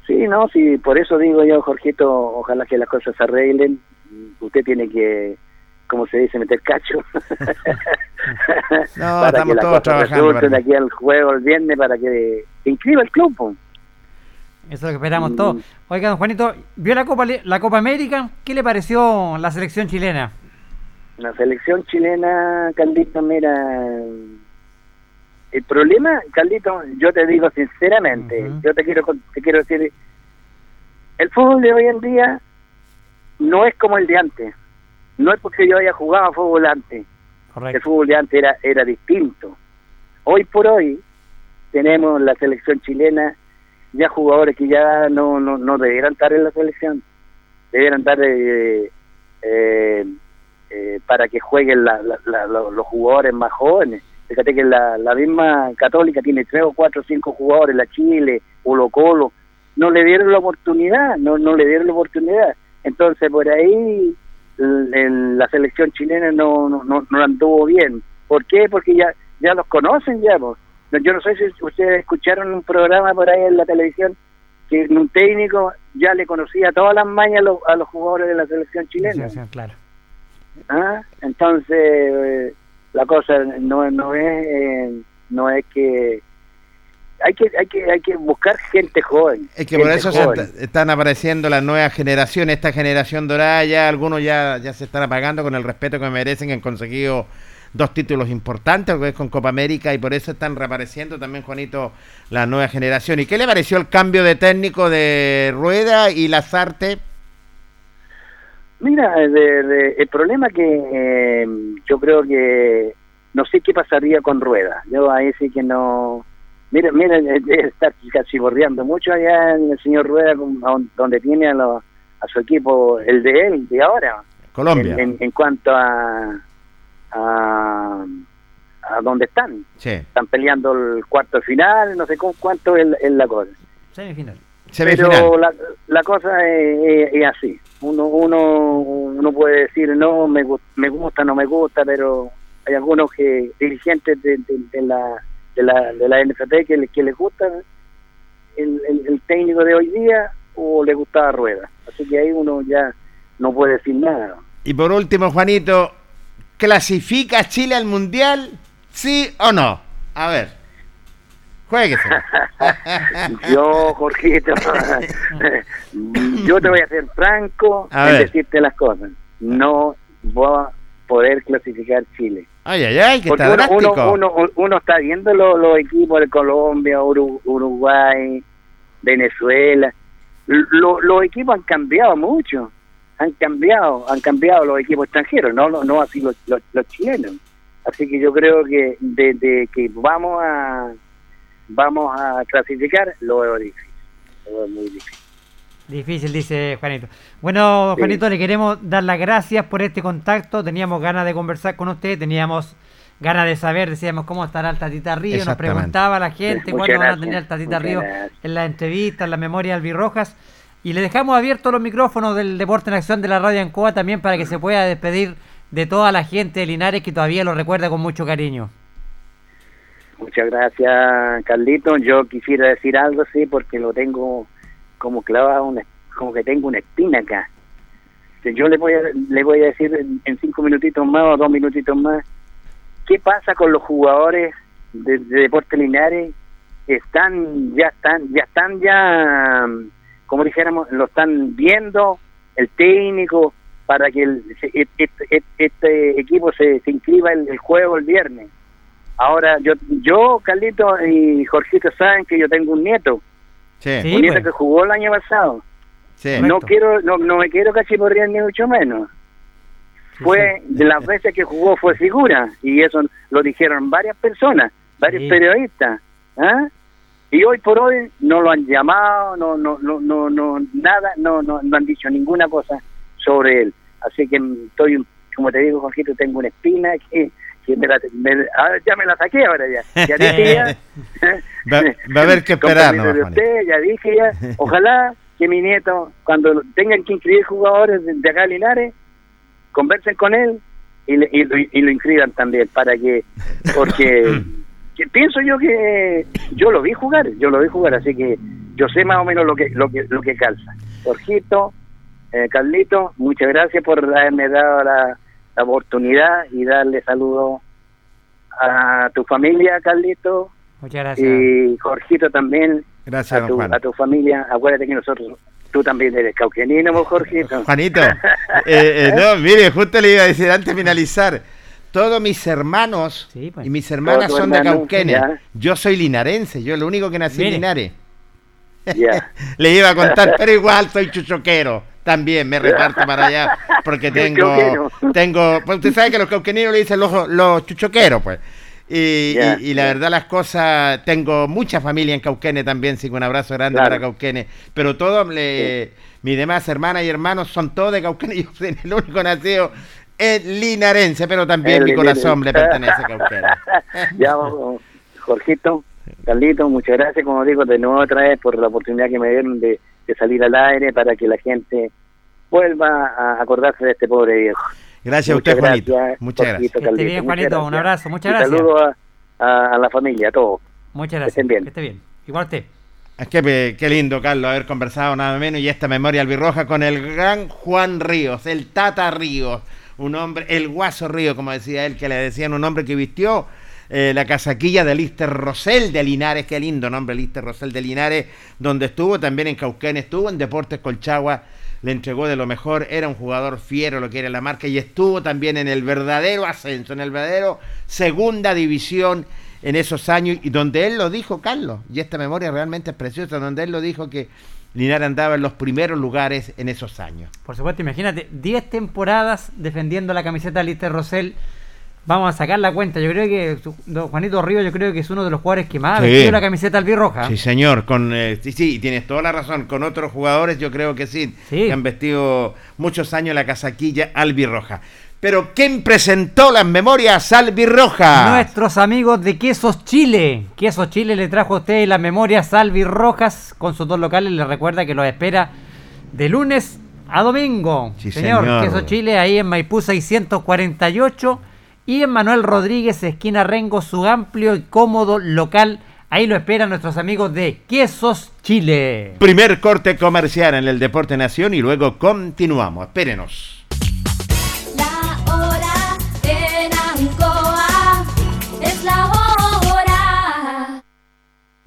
Sí, no, sí, por eso digo yo, Jorgito, ojalá que las cosas se arreglen. Usted tiene que, como se dice, meter cacho. (laughs) (laughs) No, para estamos que las todos cosas trabajando para aquí al juego el viernes para que se inscriba el club. Eso es lo que esperamos Mm. todos. Oiga, don Juanito, ¿vio la Copa, la Copa América? ¿Qué le pareció la selección chilena? La selección chilena, Caldito, mira, el problema, Caldito, yo te digo sinceramente, yo te quiero te quiero decir, el fútbol de hoy en día no es como el de antes. No es porque yo haya jugado fútbol antes. El Correcto. fútbol de antes era, era distinto. Hoy por hoy tenemos la selección chilena, ya jugadores que ya no, no, no debieran estar en la selección, debieran estar eh, eh, eh, para que jueguen la- la- la- lo- los jugadores más jóvenes. Fíjate que la, la misma Católica tiene tres o cuatro o cinco jugadores, la Chile, Colo Colo, no le dieron la oportunidad, no, no le dieron la oportunidad. Entonces por ahí el- la selección chilena no, no, no, no anduvo bien. ¿Por qué? Porque ya ya los conocen ya. po. Yo no sé si ustedes escucharon un programa por ahí en la televisión que un técnico ya le conocía todas las mañas a los, a los jugadores de la selección chilena. Sí, sí, claro. ¿Ah? Entonces, eh, la cosa no, no es eh, no es que hay que hay que hay que buscar gente joven. Es que por eso se están apareciendo las nuevas generaciones, esta generación dorada, ya algunos ya, ya se están apagando con el respeto que merecen, que han conseguido dos títulos importantes, que es con Copa América, y por eso están reapareciendo también, Juanito, la nueva generación. ¿Y qué le pareció el cambio de técnico de Rueda y Lazarte? Mira, de- de- el problema que eh, yo creo que no sé qué pasaría con Rueda. Yo ahí sí que no. Mira, mira, eh, eh, está casi bordeando mucho allá el señor Rueda, donde tiene a, lo- a su equipo, el de él, de ahora. Colombia. En, en- en cuanto a, a. a dónde están. Sí, Están peleando el cuarto de final, no sé con cuánto es, es la cosa. Semifinal. semifinal. Pero la, la cosa es, es- es así. Uno, uno, uno puede decir, no, me, me gusta, no me gusta, pero hay algunos que dirigentes de, de- de la, de, la, de la NFP que, le- que les gusta el, el, el técnico de hoy día o le gustaba Rueda. Así que ahí uno ya no puede decir nada. Y por último, Juanito, ¿clasifica Chile al Mundial? ¿Sí o no? A ver, jueguese. (laughs) Yo, Jorgito, (laughs) yo te voy a ser franco A en decirte las cosas. No voy a poder clasificar Chile. Ay, ay, ay, que Porque está uno, drástico. uno, uno, uno está viendo los, los equipos de Colombia, Uru- Uruguay, Venezuela. Lo- los equipos han cambiado mucho. Han cambiado, han cambiado los equipos extranjeros, no, no, no así los, los, los chilenos. Así que yo creo que desde que vamos a vamos a clasificar lo veo difícil. Lo veo muy difícil. Difícil, dice Juanito. Bueno, Sí. Juanito, le queremos dar las gracias por este contacto. Teníamos ganas de conversar con usted, teníamos ganas de saber, decíamos, cómo estará el Tatita Río. Nos preguntaba la gente Muchas cuándo van a tener el Tatita muchas Río gracias. en la entrevista, en la memoria albirrojas. Y le dejamos abiertos los micrófonos del Deporte en Acción de la Radio Ancoa también para que se pueda despedir de toda la gente de Linares que todavía lo recuerda con mucho cariño. Muchas gracias, Carlito. Yo quisiera decir algo, sí, porque lo tengo como clavado, como que tengo una espina acá. Yo le voy a, le voy a decir en, cinco minutitos más o dos minutitos más, ¿qué pasa con los jugadores de, de Linares? Están, ya están, ya están ya, como dijéramos, lo están viendo el técnico para que el- se- este, este- este equipo se, se inscriba el, el juego el viernes. Ahora, yo, yo, Carlito y Jorgito saben que yo tengo un nieto, Sí, Sí. un nieto pues. que jugó el año pasado. sí. No Correcto. quiero, no, no me quiero cachiporrear ni mucho menos. Fue, de las veces que jugó fue figura, y eso lo dijeron varias personas, varios Sí. periodistas. ¿ah? Y hoy por hoy no lo han llamado, no, no, no, no, no nada, no, no, no han dicho ninguna cosa sobre él. Así que estoy como te digo, Jorgito, tengo una espina que, que me la, me, ah, ya me la saqué ahora ya. Ya dije ya. (laughs) va, va, a haber que esperar, ¿no? Usted, ya dije ya. Ojalá que mi nieto, cuando tengan que inscribir jugadores de, de acá Linares, conversen con él y, y, y, lo inscriban también para que, porque (laughs) que pienso yo que yo lo vi jugar, yo lo vi jugar, así que yo sé más o menos lo que lo que lo que calza. Jorgito, eh, Carlito, muchas gracias por haberme dado la, la oportunidad y darle saludo a tu familia, Carlito. Muchas gracias. Y Jorgito también. Gracias, a tu, a tu familia. Acuérdate que nosotros Tú también eres cauquenino, Jorgito. Juanito, (laughs) eh, eh, no, mire, justo le iba a decir antes de finalizar. Todos mis hermanos sí, pues. y mis hermanas son de Cauquenes. Yo soy linarense, yo lo único que nací en Linares. Yeah. (laughs) le iba a contar, pero igual soy chuchoquero. También me reparto para allá porque tengo, tengo, pues usted sabe que los cauqueninos le dicen los, los chuchoqueros, pues. Y, yeah, y, y, la yeah. verdad las cosas, tengo mucha familia en Cauquene también, sí, un abrazo grande claro. para Cauquene, pero todos, le, sí. mis demás hermanas y hermanos son todos de Cauquene, (laughs) yo soy el único nacido es linarense, pero también el mi corazón le pertenece a Cauquene. (laughs) ya, Jorgito, Carlito, muchas gracias, como digo, de nuevo otra vez por la oportunidad que me dieron de, de salir al aire para que la gente vuelva a acordarse de este pobre viejo. Gracias muchas a usted, gracias, Juanito. Muchas gracias. Bien, Juanito. Un abrazo. Muchas gracias. Saludos a, a, a, la familia, a todos. Muchas gracias. Que estén bien. Que esté bien. Igual usted. Es que qué lindo, Carlos, haber conversado nada menos y esta memoria albirroja con el gran Juan Ríos, el Tata Ríos, un hombre, el Guaso Ríos, como decía él, que le decían un hombre que vistió eh, la casaquilla de Lister Rosell de Linares, qué lindo nombre, Lister Rosell de Linares, donde estuvo, también en Cauquén estuvo, en Deportes Colchagua le entregó de lo mejor, era un jugador fiero, lo que era la marca, y estuvo también en el verdadero ascenso, en el verdadero segunda división en esos años, y donde él lo dijo, Carlos, y esta memoria realmente es preciosa, donde él lo dijo que Linares andaba en los primeros lugares en esos años. Por supuesto, imagínate, 10 temporadas defendiendo la camiseta de Lister Rosell Vamos a sacar la cuenta. Yo creo que Juanito Río, yo creo que es uno de los jugadores que más ha sí. vestido la camiseta albirroja. Sí, señor. Con, eh, sí, sí, tienes toda la razón. Con otros jugadores, yo creo que sí, sí. Que han vestido muchos años la casaquilla albirroja. Pero ¿quién presentó las memorias albirrojas? Nuestros amigos de Quesos Chile. Quesos Chile le trajo a ustedes las memorias albirrojas con sus dos locales. Les recuerda que los espera de lunes a domingo. Sí, señor. señor. Quesos Chile ahí en Maipú 648 y en Manuel Rodríguez, esquina Rengo, su amplio y cómodo local. Ahí lo esperan nuestros amigos de Quesos Chile. Primer corte comercial en el Deporte Nación y luego continuamos. Espérenos.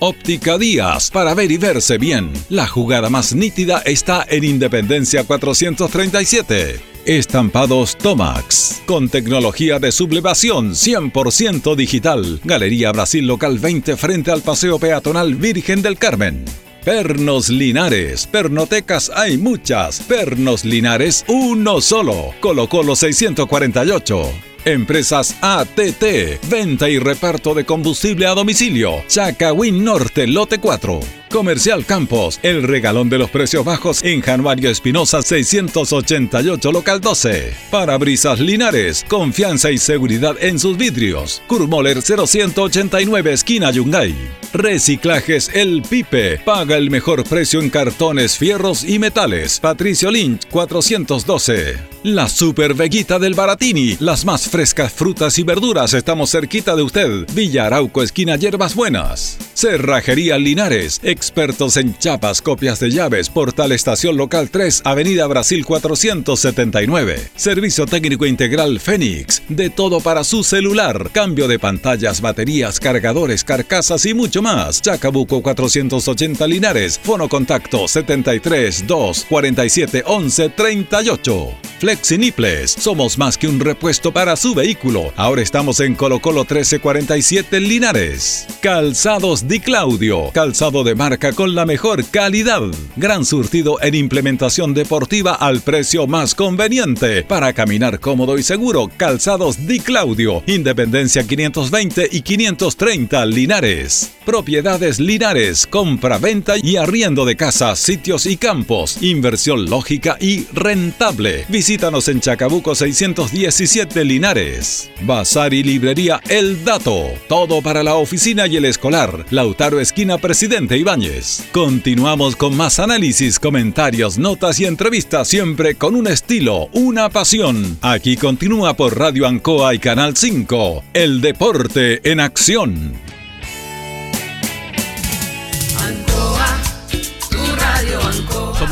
Óptica Díaz, para ver y verse bien. La jugada más nítida está en Independencia 437. Estampados Tomax, con tecnología de sublevación 100% digital. Galería Brasil Local 20 frente al Paseo Peatonal Virgen del Carmen. Pernos Linares. Pernotecas hay muchas. Pernos Linares, uno solo. Colo Colo 648. Empresas ATT. Venta y reparto de combustible a domicilio. Chacawin Norte, Lote 4. Comercial Campos. El regalón de los precios bajos en Januario Espinosa 688 Local 12. Parabrisas Linares. Confianza y seguridad en sus vidrios. Kurmoller 0189 esquina Yungay. Reciclajes El Pipe. Paga el mejor precio en cartones, fierros y metales. Patricio Lynch 412. La Super Veguita del Baratini. Las más frescas frutas y verduras. Estamos cerquita de usted. Villa Arauco, esquina Hierbas Buenas. Cerrajería Linares. Expertos en chapas, copias de llaves. Portal Estación Local 3, Avenida Brasil 479. Servicio técnico integral Fénix. De todo para su celular. Cambio de pantallas, baterías, cargadores, carcasas y mucho más. Chacabuco 480 Linares. Fono contacto 73 2 47 11 38. Flexiniples. Somos más que un repuesto para su vehículo. Ahora estamos en Colo Colo 1347 Linares. Calzados Di Claudio. Calzado de marca con la mejor calidad. Gran surtido en implementación deportiva al precio más conveniente. Para caminar cómodo y seguro. Calzados Di Claudio. Independencia 520 y 530 Linares. Propiedades Linares. Compra, venta y arriendo de casas, sitios y campos. Inversión lógica y rentable. Visítanos en Chacabuco 617 Linares. Bazar y librería El Dato. Todo para la oficina y el escolar. Lautaro Esquina Presidente Ibáñez. Continuamos con más análisis, comentarios, notas y entrevistas siempre con un estilo, una pasión. Aquí continúa por Radio Ancoa y Canal 5. El deporte en acción.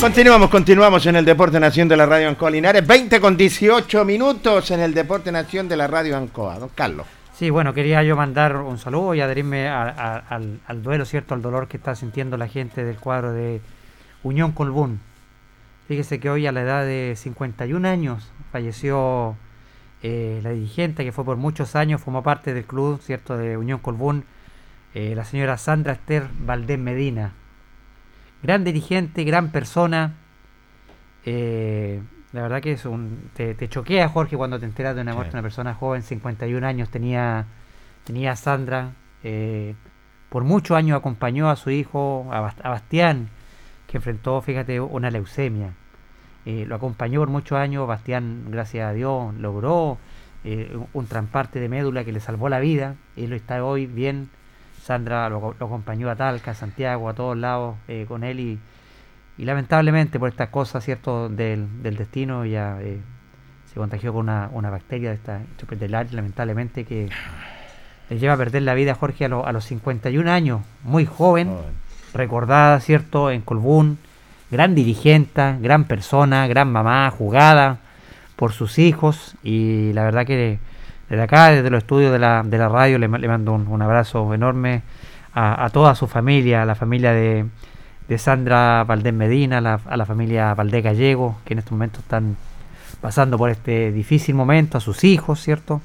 Continuamos, continuamos en el Deporte Nación de la Radio Ancoa Linares. 20 con 18 minutos en el Deporte Nación de la Radio Ancoa. Don Carlos. Sí, bueno, quería yo mandar un saludo y adherirme al duelo, ¿cierto? Al dolor que está sintiendo la gente del cuadro de Unión Colbún. Fíjese que hoy a la edad de 51 años falleció eh, la dirigente que fue por muchos años, formó parte del club, ¿cierto? De Unión Colbún, eh, la señora Sandra Esther Valdés Medina. Gran dirigente, gran persona. eh, la verdad que es un, te, te choquea, Jorge, cuando te enteras de una muerte de una persona joven, 51 años tenía, tenía Sandra. eh, por muchos años acompañó a su hijo, a, Bast- a Bastián, que enfrentó, fíjate, una leucemia. Eh, lo acompañó por muchos años, Bastián, gracias a Dios, logró un, un de médula que le salvó la vida. Él está hoy bien. Sandra lo, lo acompañó a Talca, a Santiago, a todos lados eh, con él y, y lamentablemente por estas cosas, ¿cierto?, del, del destino ya eh, se contagió con una, una bacteria de esta lamentablemente que le lleva a perder la vida a Jorge a, lo- a los 51 años, muy joven, recordada, ¿cierto?, en Colbún, gran dirigente, gran persona, gran mamá, jugada por sus hijos y la verdad que desde acá, desde los estudios de la, de la radio, le, ma- le mando un, un abrazo enorme a, toda su familia, a la familia de, de Sandra Valdés Medina, a la, familia Valdés Gallego, que en estos momentos están pasando por este difícil momento, a sus hijos, ¿cierto?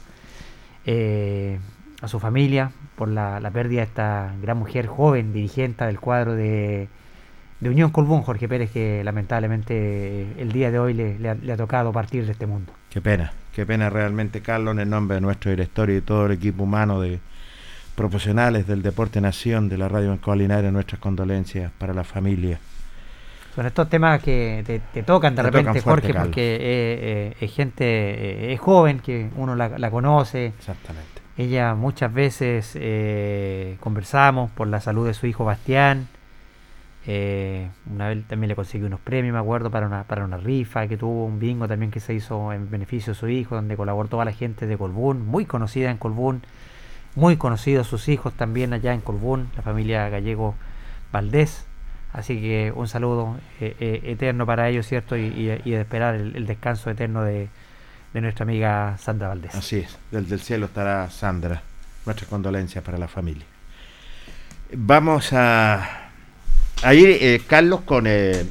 Eh, a su familia, por la, la pérdida de esta gran mujer joven, dirigente del cuadro de, de Unión Colbún, Jorge Pérez, que lamentablemente el día de hoy le, le ha, le ha tocado partir de este mundo. Qué pena, qué pena realmente, Carlos, en el nombre de nuestro director y todo el equipo humano de profesionales del Deporte Nación de la Radio Linares, nuestras condolencias para la familia. Son estos temas que te, te tocan de Te repente, tocan fuerte, Jorge, Carlos. porque eh, eh, es gente, eh, es joven, que uno la, la conoce. Exactamente. Ella muchas veces eh, conversamos por la salud de su hijo Bastián. Eh, una vez también le conseguí unos premios, me acuerdo, para una, para una rifa que tuvo, un bingo también que se hizo en beneficio de su hijo, donde colaboró toda la gente de Colbún, muy conocida en Colbún, muy conocidos sus hijos también allá en Colbún, la familia gallego Valdés. Así que un saludo eh, eh, eterno para ellos, ¿cierto? Y, y- y de esperar el, el descanso eterno de, de nuestra amiga Sandra Valdés. Así es, desde el cielo estará Sandra. Nuestras condolencias para la familia. Vamos a, a ir, eh, Carlos, con eh,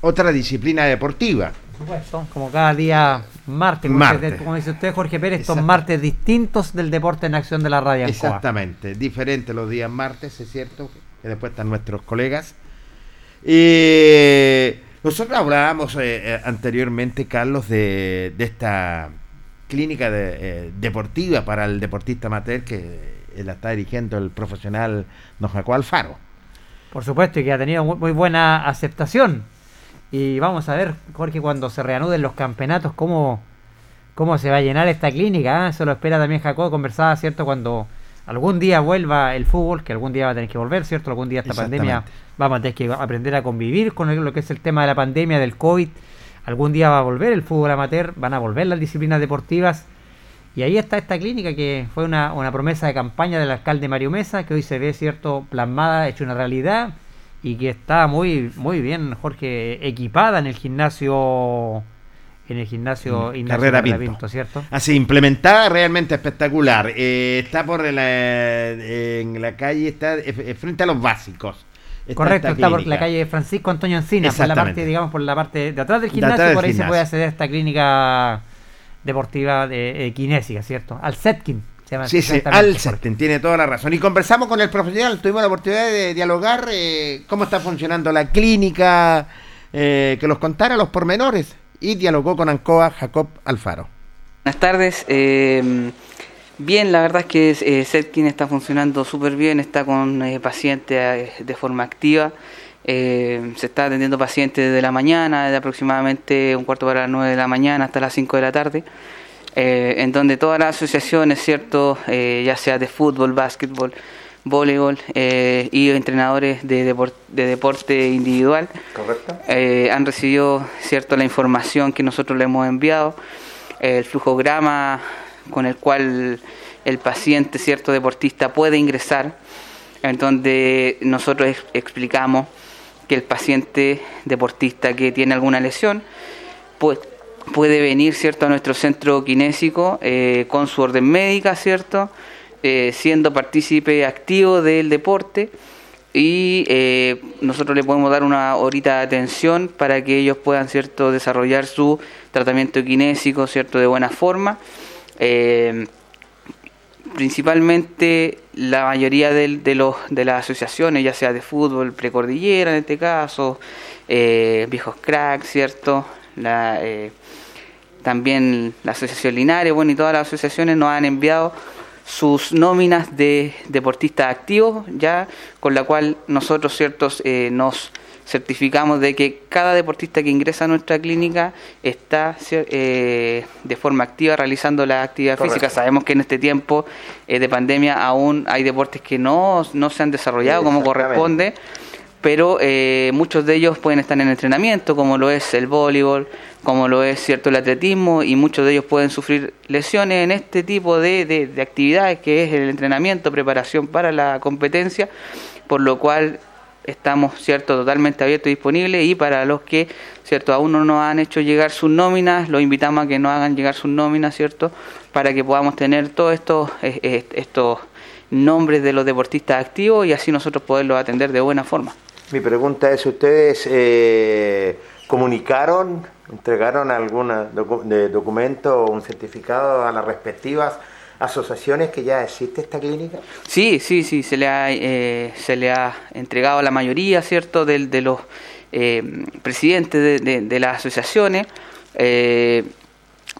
otra disciplina deportiva. Por supuesto, como cada día martes, como, Martes. dice- como dice usted, Jorge Pérez, estos Exacto. martes distintos del deporte en acción de la radio. Exactamente, diferente los días martes, es cierto, que después están nuestros colegas. Y nosotros hablábamos eh, eh, anteriormente, Carlos, de, de esta clínica de- eh, deportiva para el deportista amateur que eh, la está dirigiendo el profesional don Jacob Alfaro. Por supuesto, y que ha tenido muy, muy buena aceptación. Y vamos a ver, Jorge, cuando se reanuden los campeonatos, cómo, cómo se va a llenar esta clínica. ¿ah? Eso lo espera también Jacob. Conversaba, ¿cierto? Cuando algún día vuelva el fútbol, que algún día va a tener que volver, ¿cierto? Algún día esta pandemia vamos a tener que aprender a convivir con lo que es el tema de la pandemia, del COVID. Algún día va a volver el fútbol amateur, van a volver las disciplinas deportivas. Y ahí está esta clínica que fue una, una promesa de campaña del alcalde Mario Mesa, que hoy se ve, ¿cierto?, plasmada, hecho una realidad y que está muy muy bien, Jorge, equipada en el gimnasio en el gimnasio Mm, Ignacio Carrera Pinto. ¿cierto? Así, implementada, realmente espectacular. Eh, está por la, en la calle, está eh, frente a los básicos. Está Correcto, está por la calle Francisco Antonio Encina, por la parte, digamos, por la parte de atrás del De gimnasio, atrás del por ahí se puede acceder a esta clínica deportiva de eh, kinésica, ¿cierto? Al Setkin. Se llama Sí, sí, al. Septen, tiene toda la razón. Y conversamos con el profesional, tuvimos la oportunidad de dialogar eh, cómo está funcionando la clínica, eh, que los contara los pormenores. Y dialogó con Ancoa Jacob Alfaro. Buenas tardes. eh, bien, la verdad es que eh, Setkin está funcionando súper bien, está con eh, pacientes de forma activa. Eh, se está atendiendo pacientes desde la mañana, de aproximadamente un cuarto para las nueve de la mañana hasta las 5 de la tarde, eh, en donde todas las asociaciones, ¿cierto? Eh, ya sea de fútbol, básquetbol, voleibol eh, y entrenadores de, depor- de deporte individual han recibido cierto la información que nosotros le hemos enviado, el flujograma con el cual el paciente, cierto deportista puede ingresar, en donde nosotros ex- explicamos que el paciente deportista que tiene alguna lesión pues, puede venir cierto a nuestro centro kinésico eh, con su orden médica, cierto, Eh, siendo partícipe activo del deporte y eh, nosotros le podemos dar una horita de atención para que ellos puedan cierto desarrollar su tratamiento kinésico cierto de buena forma. Eh, principalmente la mayoría del- de, los de las asociaciones ya sea de fútbol precordillera en este caso eh, viejos cracks cierto la eh, también la asociación Linares bueno y todas las asociaciones nos han enviado sus nóminas de deportistas activos, ya con la cual nosotros ciertos eh, nos certificamos de que cada deportista que ingresa a nuestra clínica está eh, de forma activa realizando la actividad Correcto. física. Sabemos que en este tiempo eh, de pandemia aún hay deportes que no, no se han desarrollado como corresponde, pero eh, muchos de ellos pueden estar en entrenamiento, como lo es el voleibol, como lo es cierto el atletismo, y muchos de ellos pueden sufrir lesiones en este tipo de, de- de actividades que es el entrenamiento, preparación para la competencia, por lo cual estamos cierto totalmente abiertos y disponibles. Y para los que cierto aún no nos han hecho llegar sus nóminas los invitamos a que nos hagan llegar sus nóminas cierto para que podamos tener todos estos eh, eh, estos nombres de los deportistas activos y así nosotros poderlos atender de buena forma. Mi pregunta es, ¿ustedes eh, comunicaron, entregaron algún docu- documento o un certificado a las respectivas asociaciones que ya existe esta clínica? Sí, sí, sí, se le ha, eh, se le ha entregado a la mayoría, ¿cierto?, del- de, los eh, presidentes de, de- de las asociaciones, eh,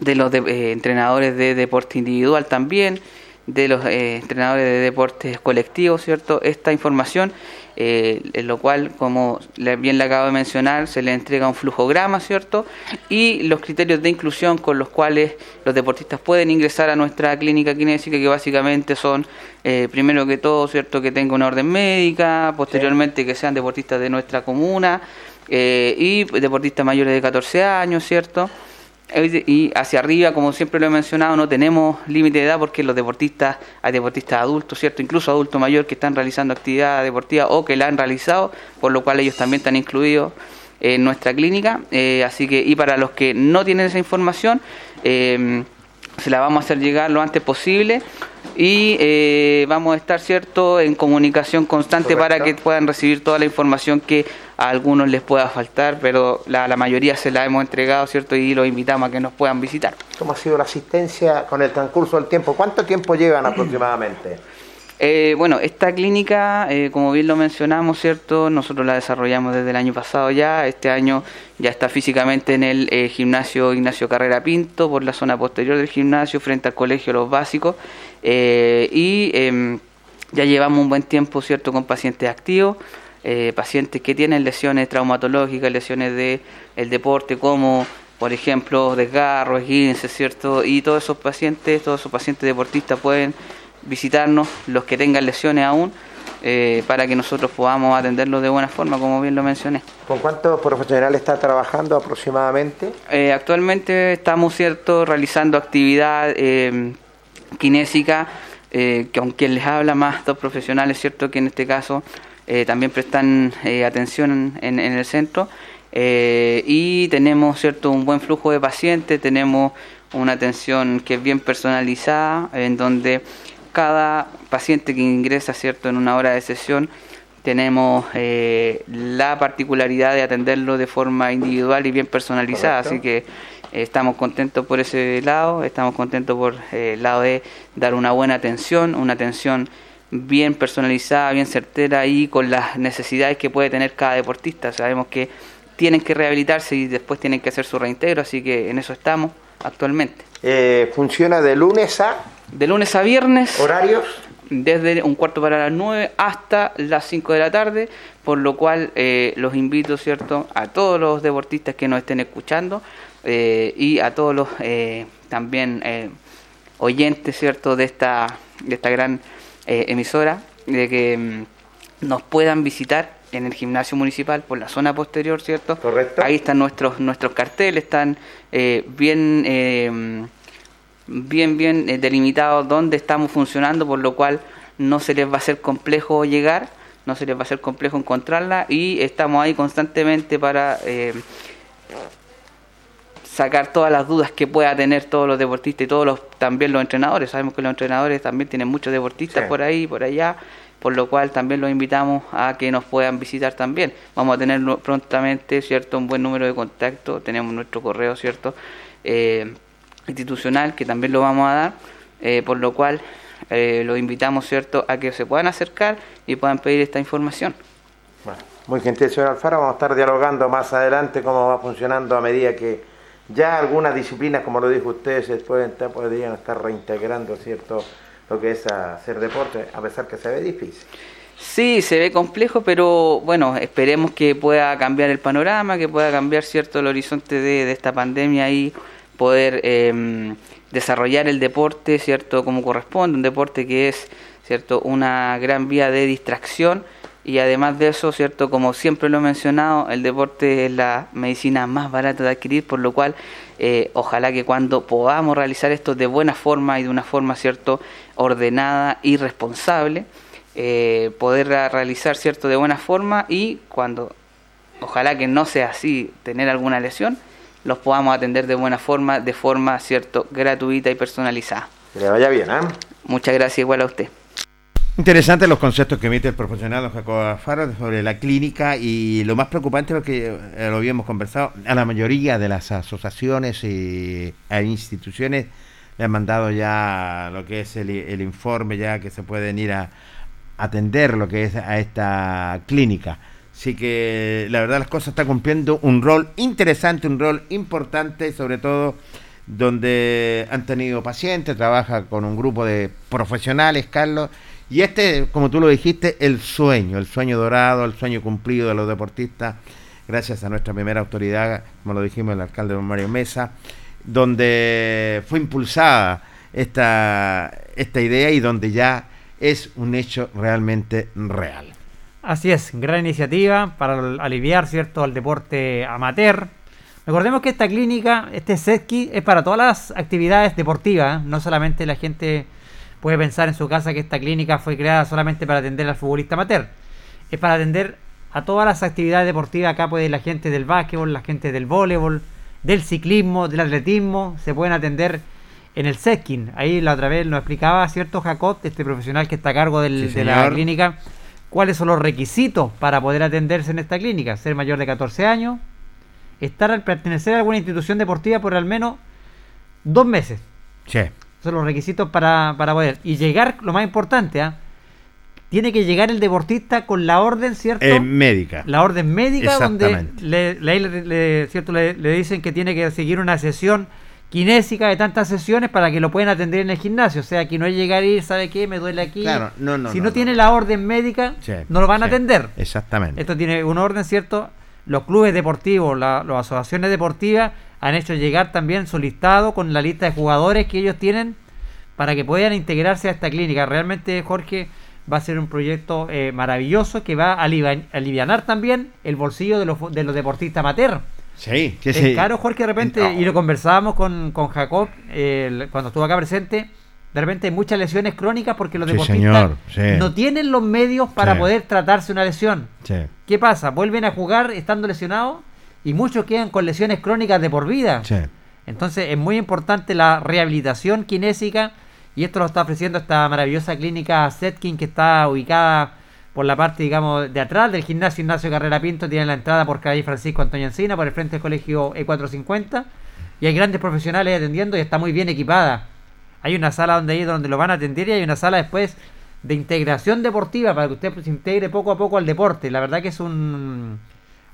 de los de- eh, entrenadores de deporte individual también, de los eh, entrenadores de deportes colectivos, ¿cierto? Esta información, eh, en lo cual, como bien le acabo de mencionar, se le entrega un flujograma, ¿cierto? Y los criterios de inclusión con los cuales los deportistas pueden ingresar a nuestra clínica kinésica, que básicamente son, eh, primero que todo, ¿cierto? Que tenga una orden médica, posteriormente que sean deportistas de nuestra comuna eh, y deportistas mayores de 14 años, ¿cierto? Y hacia arriba, como siempre lo he mencionado, no tenemos límite de edad porque los deportistas, hay deportistas adultos, ¿cierto? Incluso adultos mayores que están realizando actividad deportiva o que la han realizado, por lo cual ellos también están incluidos en nuestra clínica. Eh, así que, y para los que no tienen esa información, eh, se la vamos a hacer llegar lo antes posible y eh, vamos a estar cierto en comunicación constante para que puedan recibir toda la información que a algunos les pueda faltar, pero la, la mayoría se la hemos entregado, cierto, y los invitamos a que nos puedan visitar. ¿Cómo ha sido la asistencia con el transcurso del tiempo? ¿Cuánto tiempo llevan aproximadamente? Eh, bueno, esta clínica, eh, como bien lo mencionamos, ¿cierto? Nosotros la desarrollamos desde el año pasado ya. Este año ya está físicamente en el eh, gimnasio Ignacio Carrera Pinto, por la zona posterior del gimnasio, frente al colegio Los Básicos. Y em, ya llevamos un buen tiempo, ¿cierto?, con pacientes activos. Eh, pacientes que tienen lesiones traumatológicas, lesiones de el deporte, como por ejemplo desgarro, esguince, ¿cierto? Y todos esos pacientes, todos esos pacientes deportistas pueden visitarnos, los que tengan lesiones aún, eh, para que nosotros podamos atenderlos de buena forma, como bien lo mencioné. ¿Con cuántos profesionales está trabajando aproximadamente? Eh, actualmente estamos cierto realizando actividad kinésica, que aunque les habla más dos profesionales, cierto que en este caso eh, también prestan eh, atención en, en el centro eh, y tenemos cierto un buen flujo de pacientes, tenemos una atención que es bien personalizada, en donde cada paciente que ingresa cierto en una hora de sesión tenemos eh, la particularidad de atenderlo de forma individual y bien personalizada, Correcto. así que eh, estamos contentos por ese lado, estamos contentos por el lado de dar una buena atención, una atención bien personalizada, bien certera y con las necesidades que puede tener cada deportista. Sabemos que tienen que rehabilitarse y después tienen que hacer su reintegro, así que en eso estamos actualmente. Eh, ¿Funciona de lunes a De lunes a viernes. horarios? desde un cuarto para las 9 hasta las 5 de la tarde, por lo cual eh, los invito, ¿cierto?, a todos los deportistas que nos estén escuchando eh, y a todos los eh, también eh, oyentes, ¿cierto?, de esta, de esta gran eh, emisora, de que mm, nos puedan visitar en el gimnasio municipal por la zona posterior, ¿cierto? Correcto. Ahí están nuestros nuestros carteles, están eh, bien eh, bien bien eh, delimitados dónde estamos funcionando, por lo cual no se les va a ser complejo llegar, no se les va a ser complejo encontrarla y estamos ahí constantemente para eh, sacar todas las dudas que pueda tener todos los deportistas y todos los también los entrenadores. Sabemos que los entrenadores también tienen muchos deportistas Sí. por ahí, por allá, por lo cual también los invitamos a que nos puedan visitar también. Vamos a tener prontamente, cierto, un buen número de contactos. Tenemos nuestro correo, cierto, eh, institucional que también lo vamos a dar, eh, por lo cual eh, los invitamos, cierto, a que se puedan acercar y puedan pedir esta información. Bueno, muy gentil, señor Alfaro. Vamos a estar dialogando más adelante cómo va funcionando a medida que ya algunas disciplinas, como lo dijo usted, se pueden, podrían estar reintegrando, ¿cierto? Lo que es hacer deporte, a pesar que se ve difícil. Sí, se ve complejo, pero bueno, esperemos que pueda cambiar el panorama, que pueda cambiar cierto el horizonte de, de esta pandemia y poder eh, desarrollar el deporte, cierto, como corresponde, un deporte que es cierto una gran vía de distracción y además de eso, cierto, como siempre lo he mencionado, el deporte es la medicina más barata de adquirir, por lo cual eh, ojalá que cuando podamos realizar esto de buena forma y de una forma cierto ordenada y responsable, eh, poder realizar cierto de buena forma y cuando ojalá que no sea así tener alguna lesión los podamos atender de buena forma de forma cierto gratuita y personalizada. Que le vaya bien, ¿eh? muchas gracias igual a usted Interesantes los conceptos que emite el profesional don Jacobo Alfaro sobre la clínica y lo más preocupante es que eh, lo habíamos conversado, a la mayoría de las asociaciones y, e instituciones le han mandado ya lo que es el, el informe ya que se pueden ir a atender lo que es a esta clínica. Así que la verdad las cosas están cumpliendo un rol interesante, un rol importante sobre todo donde han tenido pacientes, trabaja con un grupo de profesionales, Carlos. Y este, como tú lo dijiste, el sueño, el sueño dorado, el sueño cumplido de los deportistas, gracias a nuestra primera autoridad, como lo dijimos, el alcalde Mario Mesa, donde fue impulsada esta, esta idea y donde ya es un hecho realmente real. Así es, gran iniciativa para aliviar, ¿cierto?, al deporte amateur. Recordemos que esta clínica, este SETKI, es para todas las actividades deportivas, ¿eh? no solamente la gente puede pensar en su casa que esta clínica fue creada solamente para atender al futbolista amateur. Es para atender a todas las actividades deportivas. Acá puede la gente del básquetbol, la gente del voleibol, del ciclismo, del atletismo, se pueden atender en el SETKIN. Ahí la otra vez nos explicaba, ¿cierto, Jacob, este profesional que está a cargo del- Sí, de la clínica, cuáles son los requisitos para poder atenderse en esta clínica? Ser mayor de 14 años, estar al pertenecer a alguna institución deportiva por al menos dos meses. Sí. Son los requisitos para, para poder. Y llegar, lo más importante, ¿ah? tiene que llegar el deportista con la orden, ¿cierto? Eh, médica. la orden médica donde Exactamente. le, le- ¿cierto? Le, le dicen que tiene que seguir una sesión kinésica de tantas sesiones para que lo puedan atender en el gimnasio. O sea, que no es llegar y ir, ¿sabe qué? Me duele aquí. Claro, no, no, si no, no, no. tiene la orden médica, Sí, no lo van a atender. Exactamente. Esto tiene un orden, ¿cierto? Los clubes deportivos, la- las asociaciones deportivas han hecho llegar también su listado con la lista de jugadores que ellos tienen para que puedan integrarse a esta clínica. Realmente, Jorge, va a ser un proyecto eh, maravilloso que va a aliviar, también el bolsillo de los, de los deportistas amateur. Sí, que es sí. caro, Jorge, de repente, No. y lo conversábamos con, con Jacob eh, cuando estuvo acá presente. De repente hay muchas lesiones crónicas porque los Sí, deportistas señor, sí. no tienen los medios para Sí. poder tratarse una lesión. Sí. ¿Qué pasa? Vuelven a jugar estando lesionados y muchos quedan con lesiones crónicas de por vida. Sí. Entonces es muy importante la rehabilitación kinésica y esto lo está ofreciendo esta maravillosa clínica Setkin que está ubicada por la parte, digamos, de atrás del gimnasio Ignacio Carrera Pinto. Tiene la entrada por calle Francisco Antonio Encina, por el frente del colegio E450 y hay grandes profesionales atendiendo y está muy bien equipada. Hay una sala donde ahí donde lo van a atender y hay una sala después de integración deportiva para que usted se integre poco a poco al deporte. La verdad que es un,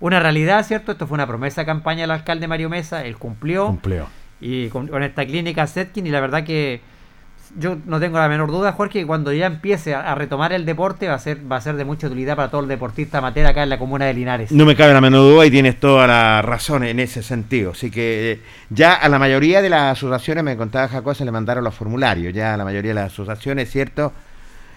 una realidad, ¿cierto? Esto fue una promesa de campaña del alcalde Mario Mesa, él cumplió Cumplió. y con, con esta clínica Setkin y la verdad que yo no tengo la menor duda, Jorge, que cuando ya empiece a, a retomar el deporte va a ser va a ser de mucha utilidad para todo el deportista amateur acá en la comuna de Linares. No me cabe la menor duda y tienes toda la razón en ese sentido. Así que eh, ya a la mayoría de las asociaciones, me contaba Jacob, se le mandaron los formularios. Ya a la mayoría de las asociaciones, ¿cierto?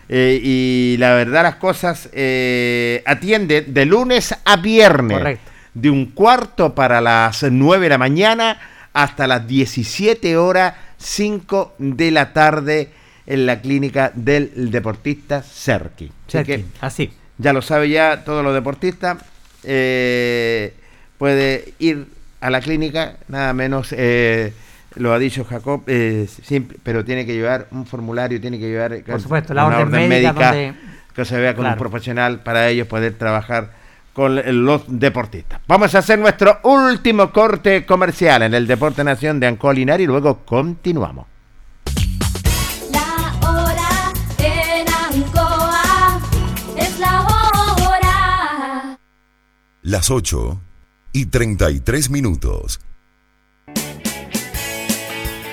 Eh, y la verdad las cosas eh, atiende de lunes a viernes. Correcto. De un cuarto para las 9 de la mañana hasta las 17 horas 5 de la tarde en la clínica del deportista. Así Setkin, que así. ya lo sabe ya todos los deportistas, eh, puede ir a la clínica, nada menos, eh, lo ha dicho Jacob, eh, simple, pero tiene que llevar un formulario, tiene que llevar Por supuesto, la una orden médica donde- que se vea con Claro. un profesional para ellos poder trabajar con los deportistas. Vamos a hacer nuestro último corte comercial en el Deporte Nación de Ancolinar y luego continuamos. La hora en Ancoa es la hora. Las 8 y 33 minutos.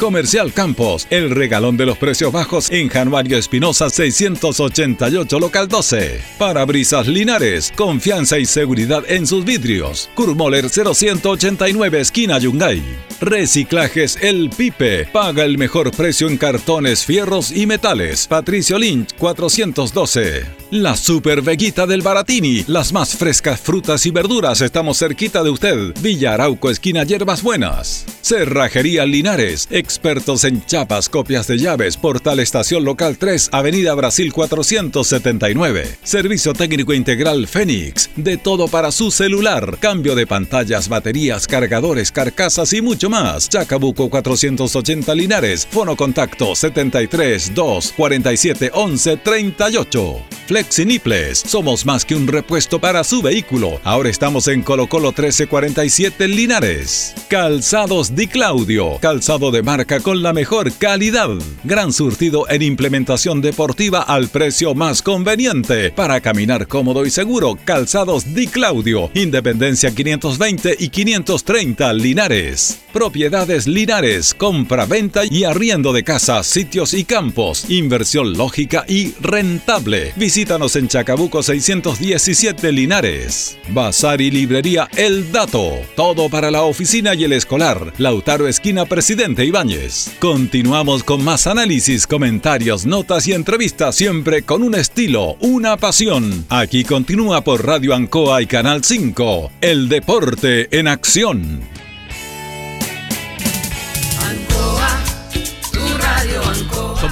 Comercial Campos, el regalón de los precios bajos en Januario Espinosa 688 local 12. Parabrisas Linares, confianza y seguridad en sus vidrios. Kurmoller 0189 esquina Yungay. Reciclajes El Pipe, paga el mejor precio en cartones, fierros y metales. Patricio Lynch 412. La Super Veguita del Baratini, las más frescas frutas y verduras, estamos cerquita de usted. Villa Arauco esquina Hierbas Buenas. Cerrajería Linares, expertos en chapas, copias de llaves, Portal Estación Local 3, Avenida Brasil 479. Servicio técnico integral Fénix, de todo para su celular, cambio de pantallas, baterías, cargadores, carcasas y mucho más. Chacabuco 480 Linares, fono contacto 73 2 47 11 38. Flexiniples, somos más que un repuesto para su vehículo. Ahora estamos en Colo Colo 1347 Linares. Calzados Di Claudio, calzado de marca con la mejor calidad. Gran surtido en implementación deportiva al precio más conveniente. Para caminar cómodo y seguro, Calzados Di Claudio, Independencia 520 y 530 Linares. Propiedades Linares, compra-venta y arriendo de casas, sitios y campos. Inversión lógica y rentable. Visítanos en Chacabuco 617 Linares. Bazar y librería El Dato. Todo para la oficina y el escolar. Lautaro Esquina Presidente Ibáñez. Continuamos con más análisis, comentarios, notas y entrevistas, siempre con un estilo, una pasión. Aquí continúa por Radio Ancoa y Canal 5. El deporte en acción.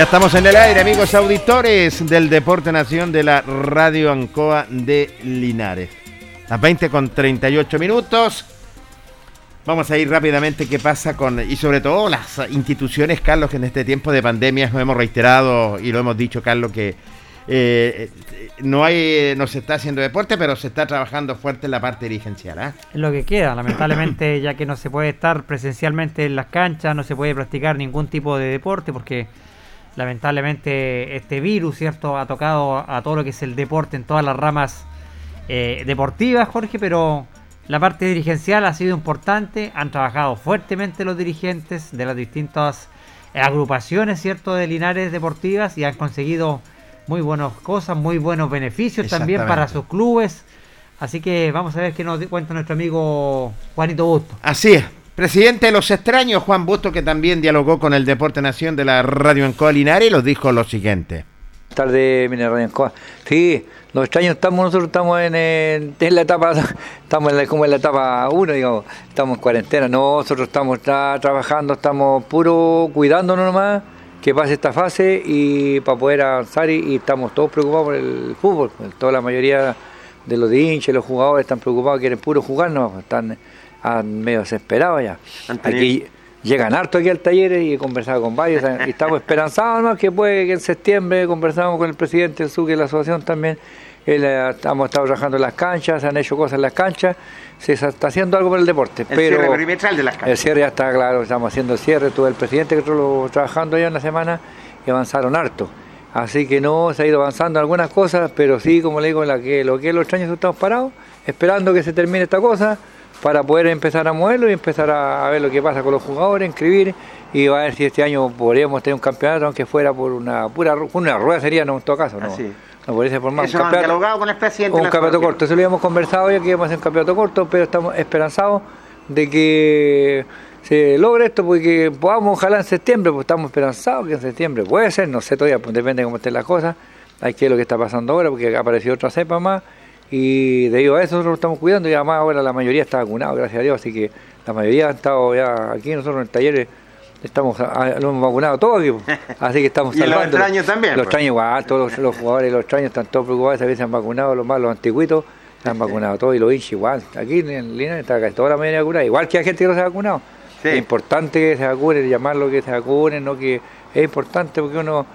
Ya estamos en el aire, amigos auditores del Deporte Nación de la Radio Ancoa de Linares. Las 20 con 38 minutos. Vamos a ir rápidamente qué pasa con, y sobre todo las instituciones, Carlos, que en este tiempo de pandemia lo hemos reiterado y lo hemos dicho, Carlos, que eh, no hay, no se está haciendo deporte, pero se está trabajando fuerte en la parte dirigencial. Es lo que queda, lamentablemente, ya que no se puede estar presencialmente en las canchas, no se puede practicar ningún tipo de deporte, porque lamentablemente este virus, ¿cierto?, ha tocado a todo lo que es el deporte en todas las ramas eh, deportivas, Jorge, pero la parte dirigencial ha sido importante, han trabajado fuertemente los dirigentes de las distintas agrupaciones, ¿cierto?, de Linares Deportivas y han conseguido muy buenas cosas, muy buenos beneficios también para sus clubes. Así que vamos a ver qué nos cuenta nuestro amigo Juanito Busto. Así es. Presidente de los extraños, Juan Busto, que también dialogó con el Deporte Nación de la Radio Ancoa Linares y los dijo lo siguiente. tarde, mire, Radio Ancoa. Sí, los extraños estamos, nosotros estamos en, la etapa, (laughs) estamos como en la etapa 1, digamos, estamos en cuarentena. No, nosotros estamos tra- trabajando, estamos puro cuidándonos nomás, que pase esta fase y para poder avanzar y, estamos todos preocupados por el fútbol. Toda la mayoría de los hinchas, los jugadores están preocupados, quieren puro jugar, no, están ah, medio desesperados ya. Aquí llegan harto aquí al taller y he conversado con varios y estamos esperanzados más que puede que en septiembre conversamos con el presidente del SUC de la asociación también él, eh, hemos estado trabajando en las canchas, se han hecho cosas en las canchas, se está haciendo algo por el deporte. El pero cierre perimetral de las el canchas. cierre ya está claro, estamos haciendo el cierre, tuve el presidente que estuvo trabajando ya una semana y avanzaron harto. Así que no, se ha ido avanzando algunas cosas, pero sí, como le digo, la que, lo que es los extraños estamos parados, esperando que se termine esta cosa para poder empezar a moverlo y empezar a, ver lo que pasa con los jugadores, inscribir y va a ver si este año podríamos tener un campeonato, aunque fuera por una pura una rueda sería no en todo caso, no, Así. no podría ser por más. Eso un campeonato- con el presidente. un campeonato corto, eso lo habíamos conversado ya que íbamos a hacer un campeonato corto, pero estamos esperanzados de que se logre esto, porque podamos ojalá en septiembre, pues estamos esperanzados que en septiembre puede ser, no sé todavía, pues depende de cómo estén las cosas, hay que ver lo que está pasando ahora, porque ha aparecido otra cepa más, y debido a eso nosotros nos estamos cuidando, y además ahora la mayoría está vacunada, gracias a Dios, así que la mayoría han estado ya aquí, nosotros en el taller estamos, ah, lo hemos vacunado todo aquí, pues. (laughs) así que estamos Y los salvando. extraños también, Los extraños igual, todos los, los jugadores, los extraños están todos preocupados, a veces han vacunado, los más, los antiguitos, se han vacunado todos y los hinchas igual. Aquí en Linares está casi toda la mayoría vacunada, igual que hay gente que no se ha vacunado. Es importante que se vacunen, llamarlo que se vacunen, no que es importante porque uno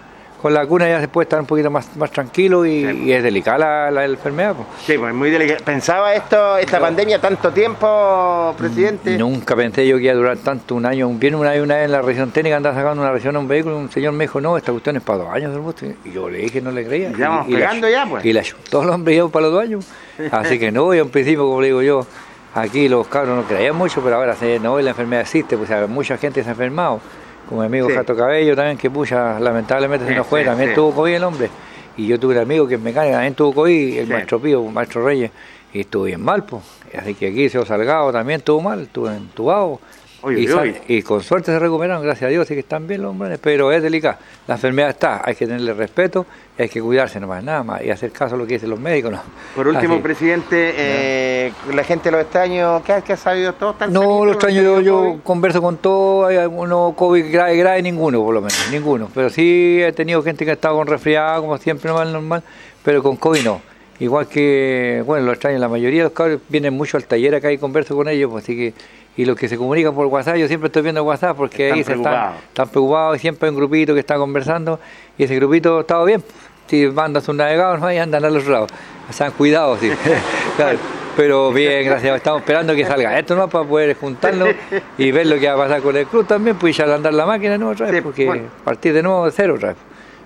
con la vacuna ya se puede estar un poquito más, más tranquilo y, y es delicada la, la enfermedad. pues. Sí, pues muy delicado. ¿Pensaba esto, esta pandemia tanto tiempo, presidente? Nunca pensé yo que iba a durar tanto un año. Viene una vez, una vez en la región técnica, andaba sacando una región a un vehículo, un señor me dijo, no, esta cuestión es para dos años del. Y yo le dije, no le creía. Ya vamos y, y la- pegando ya, pues. Y la todos los hombres llevan para los dos años. (laughs) Así que no, y en principio, como le digo yo, aquí los cabros no creían mucho, pero ahora no, la enfermedad existe, pues mucha gente se ha enfermado. Como mi amigo Sí. Jato Cabello también, que pucha, lamentablemente se nos fue, también tuvo COVID el hombre. Y yo tuve un amigo que es mecánico, también tuvo COVID, el maestro Pío, maestro Reyes, y estuvo bien mal, pues. Así que aquí se Salgado también estuvo mal, estuvo entubado. Y, con suerte se recuperaron, gracias a Dios, así que están bien los hombres, pero es delicado. La enfermedad está, hay que tenerle respeto, hay que cuidarse nomás, nada más, y hacer caso a lo que dicen los médicos. ¿no? Por último, Así. presidente, eh, la gente de los extraños, ¿qué, qué ha sabido? ¿Todos están No, sanitos? los extraños yo, ¿No yo converso con todos, hay algunos COVID grave, grave, ninguno por lo menos, ninguno. Pero sí he tenido gente que ha estado con resfriado, como siempre, normal, normal, pero con COVID no. Igual que, bueno, los extraños, la mayoría de los cabros vienen mucho al taller acá y converso con ellos, pues así que, y los que se comunican por WhatsApp, yo siempre estoy viendo WhatsApp porque Están ahí se están, preocupados. están preocupados y siempre hay un grupito que está conversando y ese grupito está bien. Si mandan sus navegadores, no, y andan a los lados. Se han cuidado, sí. (laughs) Claro. Pero bien, gracias estamos esperando que salga esto no para poder juntarlo y ver lo que va a pasar con el club también, pues ya andar la máquina no otra vez, porque bueno. partir de nuevo de cero otra vez.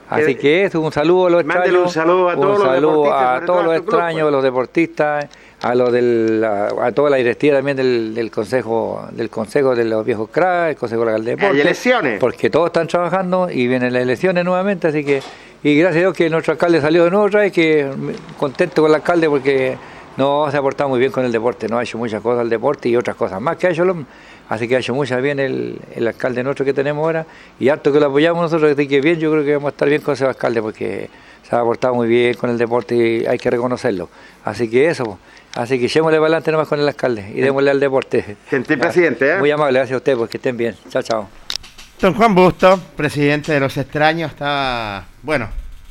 Así Que- que eso, un saludo a los extraños. un saludo a todos los saludo a todos los extraños, a los deportistas, a los del, a, a toda la directiva también del, del consejo, del consejo de los viejos cracks, el consejo local de Hay deportes. elecciones. Porque todos están trabajando y vienen las elecciones nuevamente, así que, y gracias a Dios que nuestro alcalde salió de nuevo otra vez, que contento con el alcalde porque no se ha portado muy bien con el deporte, no ha hecho muchas cosas al deporte y otras cosas más que ha hecho el. Así que ha hecho muchas bien el, el alcalde nuestro que tenemos ahora y harto que lo apoyamos nosotros, así que bien, yo creo que vamos a estar bien con ese alcalde porque se ha portado muy bien con el deporte y hay que reconocerlo. Así que eso, po. Así que echémosle para adelante nomás con el alcalde y démosle al deporte. Gentil presidente, ¿eh? Muy amable, gracias a ustedes, porque estén bien. Chao, chao. Don Juan Busto, presidente de los extraños, estaba, bueno,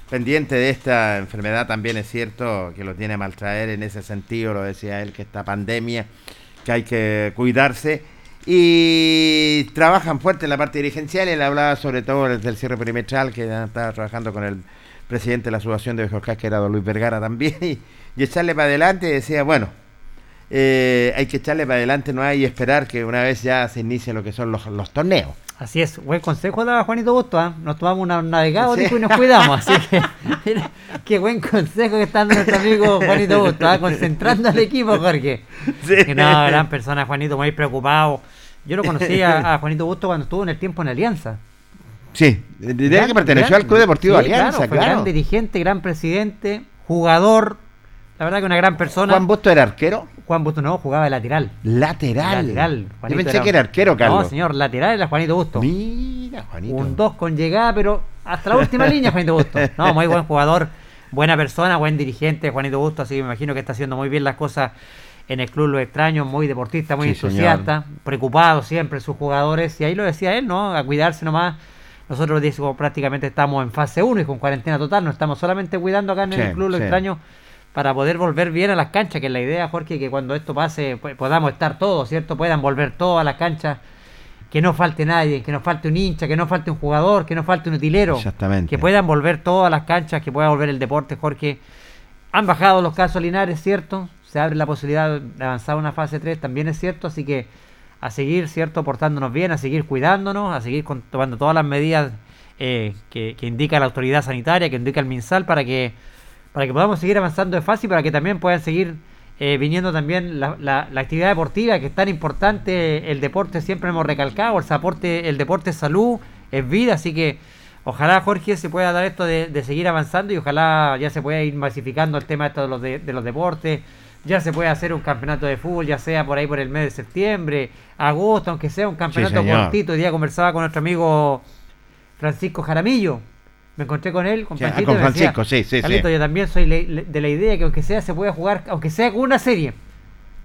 pendiente de esta enfermedad también es cierto que lo tiene a maltraer en ese sentido, lo decía él, que esta pandemia, que hay que cuidarse y trabajan fuerte en la parte dirigencial, él hablaba sobre todo desde el cierre perimetral, que ya estaba trabajando con el presidente de la Asociación de Viejos que era don Luis Vergara también, (laughs) y, y echarle para adelante y decía, bueno, eh, hay que echarle para adelante, no hay esperar que una vez ya se inicie lo que son los, los torneos. Así es, buen consejo daba Juanito Busto, ¿ah? nos tomamos una navegada Sí. y nos cuidamos, así que (laughs) mira, qué buen consejo que está dando nuestro amigo Juanito Busto, ¿ah? concentrando al equipo, Jorge. Sí. Que no, gran persona Juanito, muy preocupado. Yo lo conocí a, a Juanito Busto cuando estuvo en el tiempo en Alianza. Sí, Gran- que perteneció gran- al Club Deportivo sí, Alianza, claro, fue claro. gran dirigente, gran presidente, jugador, la verdad que una gran persona. Juan Busto era arquero. Juan Busto no, jugaba de lateral. Lateral. Lateral. Yo pensé que era arquero, Carlos. No, señor, lateral era Juanito Busto. Mira, Juanito. Un 2 con llegada, pero hasta la última (laughs) línea, Juanito Busto. No, muy buen jugador, buena persona, buen dirigente, Juanito Busto, así que me imagino que está haciendo muy bien las cosas en el club Los Extraños, muy deportista, muy Sí, entusiasta, preocupado siempre sus jugadores, y ahí lo decía él, ¿no? A cuidarse nomás. Nosotros prácticamente estamos en fase 1 y con cuarentena total, no estamos solamente cuidando acá en Sí, el club Los sí. Extraños para poder volver bien a las canchas, que es la idea, Jorge, que cuando esto pase pues, podamos estar todos, ¿cierto? Puedan volver todos a las canchas, que no falte nadie, que no falte un hincha, que no falte un jugador, que no falte un utilero, Exactamente. que puedan volver todas las canchas, que pueda volver el deporte, Jorge. Han bajado los casos Linares, ¿cierto? Se abre la posibilidad de avanzar a una fase 3, también es cierto, así que a seguir, ¿cierto? Portándonos bien, a seguir cuidándonos, a seguir tomando todas las medidas eh, que, que indica la autoridad sanitaria, que indica el MinSal, para que, para que podamos seguir avanzando de fase y para que también puedan seguir eh, viniendo también la, la- la actividad deportiva, que es tan importante, el deporte siempre hemos recalcado, el, aporte, el deporte es salud, es vida, así que ojalá Jorge se pueda dar esto de, de seguir avanzando y ojalá ya se pueda ir masificando el tema esto de los, de, de los deportes, ya se puede hacer un campeonato de fútbol, ya sea por ahí por el mes de septiembre, agosto, aunque sea un campeonato cortito. Hoy día conversaba con nuestro amigo Francisco Jaramillo. Me encontré con él, con Sí, ah, Panchito, con me decía, Francisco, sí, sí, sí. "Carlito, yo también soy de la idea que aunque sea se pueda jugar, aunque sea con una serie,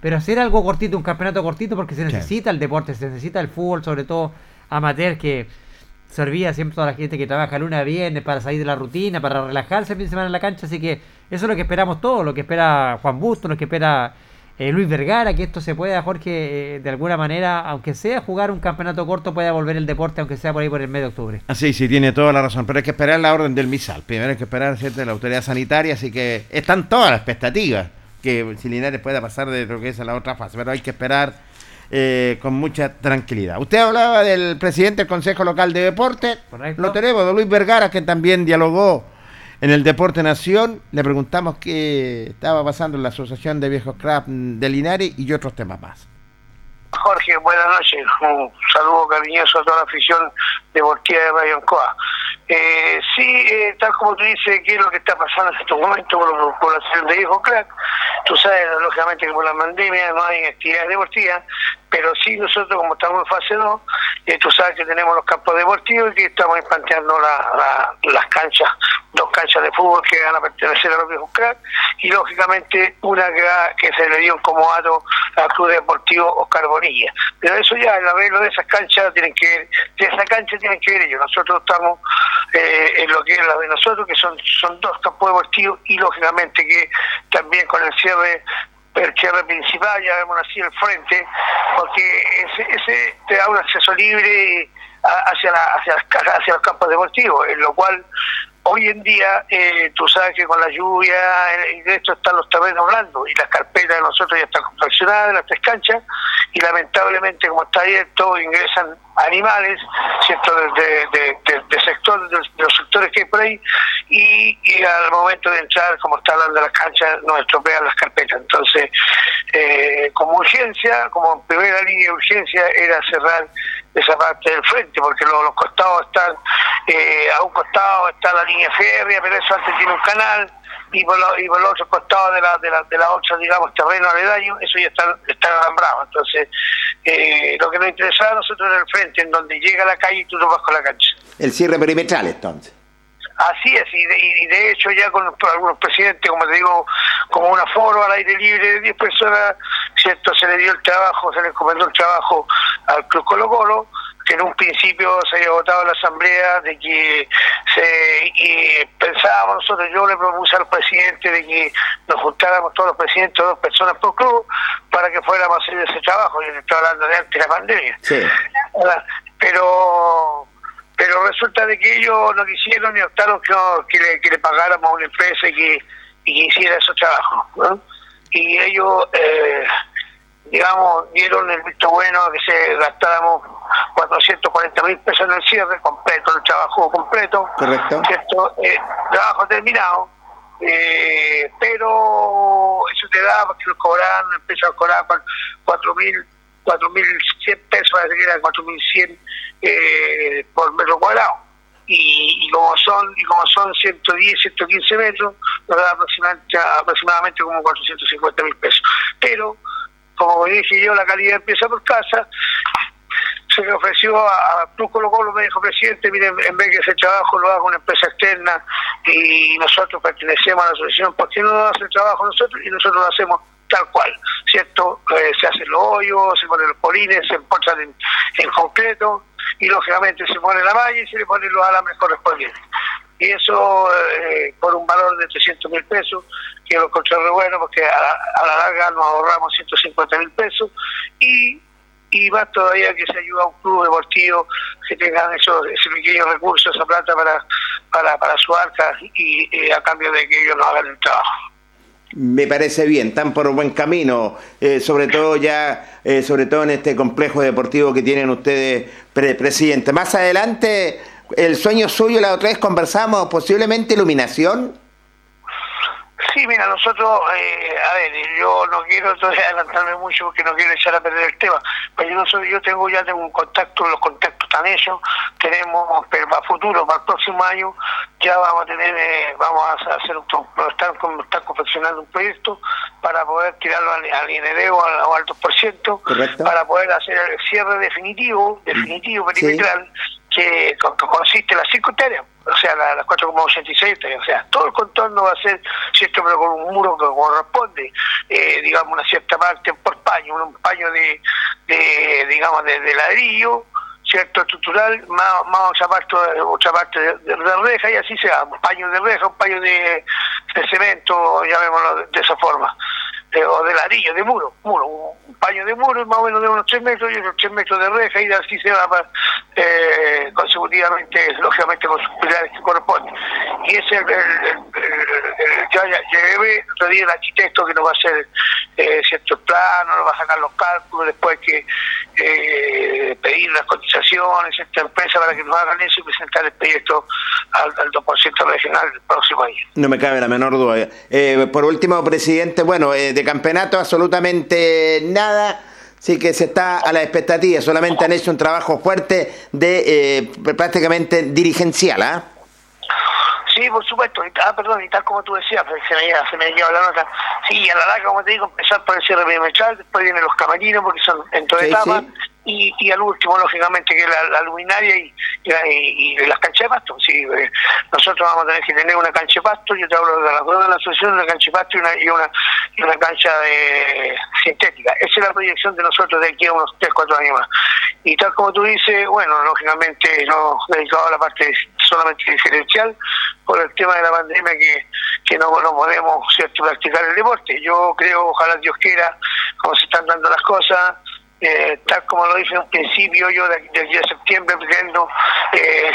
pero hacer algo cortito, un campeonato cortito, porque se necesita el deporte, se necesita el fútbol, sobre todo amateur, que servía siempre a toda la gente que trabaja lunes a viernes para salir de la rutina, para relajarse el fin de semana en la cancha, así que eso es lo que esperamos todos, lo que espera Juan Busto, lo que espera eh, Luis Vergara, que esto se pueda, Jorge, eh, de alguna manera, aunque sea jugar un campeonato corto, pueda volver el deporte, aunque sea por ahí por el mes de octubre. Ah, Sí, sí, tiene toda la razón, pero hay que esperar la orden del MISAL. Primero hay que esperar ¿cierto? de la autoridad sanitaria, así que están todas las expectativas que si Linares pueda pasar de lo que es a la otra fase, pero hay que esperar eh, con mucha tranquilidad. Usted hablaba del presidente del Consejo Local de Deporte, Correcto. lo tenemos, don Luis Vergara, que también dialogó en el Deporte Nación. Le preguntamos qué estaba pasando en la Asociación de Viejos Club de Linares y otros temas más. Jorge, buenas noches. Un saludo cariñoso a toda la afición deportiva de Radio Ancoa. Eh, sí, eh, tal como tú dices, ¿qué es lo que está pasando en estos momentos con la población de Hijo Crack? Tú sabes, lógicamente, que por la pandemia no hay actividades deportivas, pero sí nosotros, como estamos en fase 2, eh, tú sabes que tenemos los campos deportivos y que estamos planteando la- la- las canchas, dos canchas de fútbol que van a pertenecer a los viejos crack y lógicamente una que, va- que se le dio como dato al Club Deportivo Oscar Bonilla. Pero eso ya, el arreglo de esas canchas tienen que ver, de esa cancha tienen que ver ellos. Nosotros estamos eh, en lo que es la de nosotros, que son, son dos campos deportivos y lógicamente que también con el cierre el cierre principal, ya vemos así el frente, porque ese, ese te da un acceso libre a- hacia, la, hacia, las hacia los campos deportivos, en lo cual hoy en día eh, tú sabes que con la lluvia eh, y de esto están los terrenos blandos y las carpetas de nosotros ya están confeccionadas las tres canchas y lamentablemente como está abierto ingresan animales cierto de, de, de- sector de, los sectores que hay por ahí y, al momento de entrar como está hablando las canchas nos estropean las carpetas. Entonces eh, como urgencia como primera línea de urgencia era cerrar esa parte del frente porque los, los costados están eh, a un costado está la línea férrea pero eso antes tiene un canal y por, lo- y por los otros costados de la, de la, de la otra, digamos, terreno aledaño, eso ya está, está alambrado. Entonces, eh, lo que nos interesaba a nosotros era el frente, en donde llega la calle y tú no vas con la cancha. El cierre perimetral, entonces. Así es, y de, y de hecho ya con algunos presidentes, como te digo, como un aforo al aire libre de 10 personas, ¿cierto? Se le dio el trabajo, se le encomendó el trabajo al Club Colo Colo, que en un principio se había votado en la asamblea de que se y pensábamos nosotros, yo le propuse al presidente de que nos juntáramos todos los presidentes, dos personas por club, para que fuéramos a hacer ese trabajo, yo estoy hablando de antes de la pandemia. Sí. Pero pero resulta de que ellos no quisieron ni optaron que, no- que, le, que le pagáramos a una empresa y que, y que hiciera esos trabajos. ¿no? Y ellos, eh, digamos, dieron el visto bueno a que se gastáramos 440 mil pesos en el cierre completo, el trabajo completo. Correcto. ¿cierto? Eh, trabajo terminado. Eh, pero eso te da porque nos cobraban, empezaron a cobrar cua- cuatro mil 4.100 pesos, parece que eran 4.100 eh, por metro cuadrado. Y, y como son y como son 110, 115 metros, nos da aproximadamente, aproximadamente como 450 mil pesos. Pero, como dije yo, la calidad empieza por casa. Se le ofreció a, a Cruz Colo Colo, me dijo presidente, miren, en vez que ese trabajo lo haga una empresa externa y nosotros pertenecemos a la asociación, ¿por qué no hace el trabajo nosotros? Y nosotros lo hacemos tal cual, ¿cierto? Eh, se hacen los hoyos, se ponen los polines, se empotran en, concreto y lógicamente se pone la malla y se le ponen los alambres correspondientes. Y eso eh, por un valor de 300 mil pesos, que lo encontré bueno porque a, a la larga nos ahorramos 150 mil pesos y y más todavía que se ayuda a un club deportivo que tengan esos, ese pequeño recurso, esa plata para, para, para su arca y, a cambio de que ellos nos hagan el trabajo. Me parece bien, están por buen camino, eh, sobre todo ya, eh, sobre todo en este complejo deportivo que tienen ustedes, pre- presidente. Más adelante, el sueño suyo, la otra vez conversamos, posiblemente iluminación. Sí, mira, nosotros, eh, a ver, yo no quiero todavía adelantarme mucho porque no quiero echar a perder el tema, pero yo, no soy, yo tengo ya tengo un contacto, los contactos están hechos, tenemos, pero para futuro, para el próximo año, ya vamos a tener, eh, vamos a hacer con- estar confeccionando un proyecto para poder tirarlo al, al IND o al, o al 2%, Correcto. para poder hacer el cierre definitivo, definitivo, perimetral, que consiste cinco hectáreas, o sea, la- las 4,86 hectáreas, o sea, todo el contorno va a ser, ¿cierto?, pero con un muro que corresponde, eh, digamos, una cierta parte por paño, un paño de, de digamos, de, de ladrillo, ¿cierto?, estructural, más, más otra parte, otra parte de, reja, y así sea, un paño de reja, un paño de, cemento, llamémoslo de esa forma, eh, o de ladrillo, de muro, muro, un paño de muro más o menos de unos 3 metros y otros 3 metros de reja y así se va eh, consecutivamente, lógicamente con sus pilares que corresponden. Y ese es el, el, el, el- el- arquitecto que nos va a hacer eh, ciertos planos, nos va a sacar los cálculos, después que eh, pedir las cotizaciones esta empresa para que nos hagan eso y presentar el proyecto al, al 2% regional el próximo año. No me cabe la menor duda. Eh, por último, presidente, bueno, eh, campeonato absolutamente nada. Sí que se está a la expectativa, solamente han hecho un trabajo fuerte de eh, prácticamente dirigencial, ¿ah? Sí, por supuesto. Y- Ah, perdón, y tal como tú decías, pues, se me, se me la nota. Sí, a la larga, como te digo, empezar por el cierre perimetral, después vienen los camarinos, porque son en toda Sí, etapa, sí. y, y al último, lógicamente, que es la, la luminaria y, y, la- y- las canchas de pasto. Sí, eh, nosotros vamos a tener que tener una cancha de pasto, yo te hablo de dos de la asociación, una cancha de pasto y una, y una, y una cancha de sintética. Esa es la proyección de nosotros de aquí a unos 3, 4 años más. Y tal como tú dices, bueno, lógicamente no dedicado a la parte solamente diferencial por el tema de la pandemia que, que no, no podemos ¿cierto? practicar el deporte. Yo creo, ojalá Dios quiera, como se están dando las cosas, eh, tal como lo dije en un principio, yo de, del día de septiembre pretendo eh,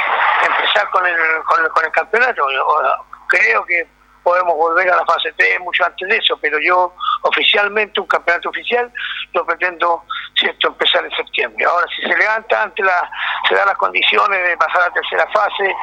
empezar con el, con, el, con el campeonato. O- creo que podemos volver a la fase 3 mucho antes de eso, pero yo oficialmente, un campeonato oficial, lo pretendo cierto empezar en septiembre. Ahora, si se levanta antes, la, se dan las condiciones de pasar a la tercera fase,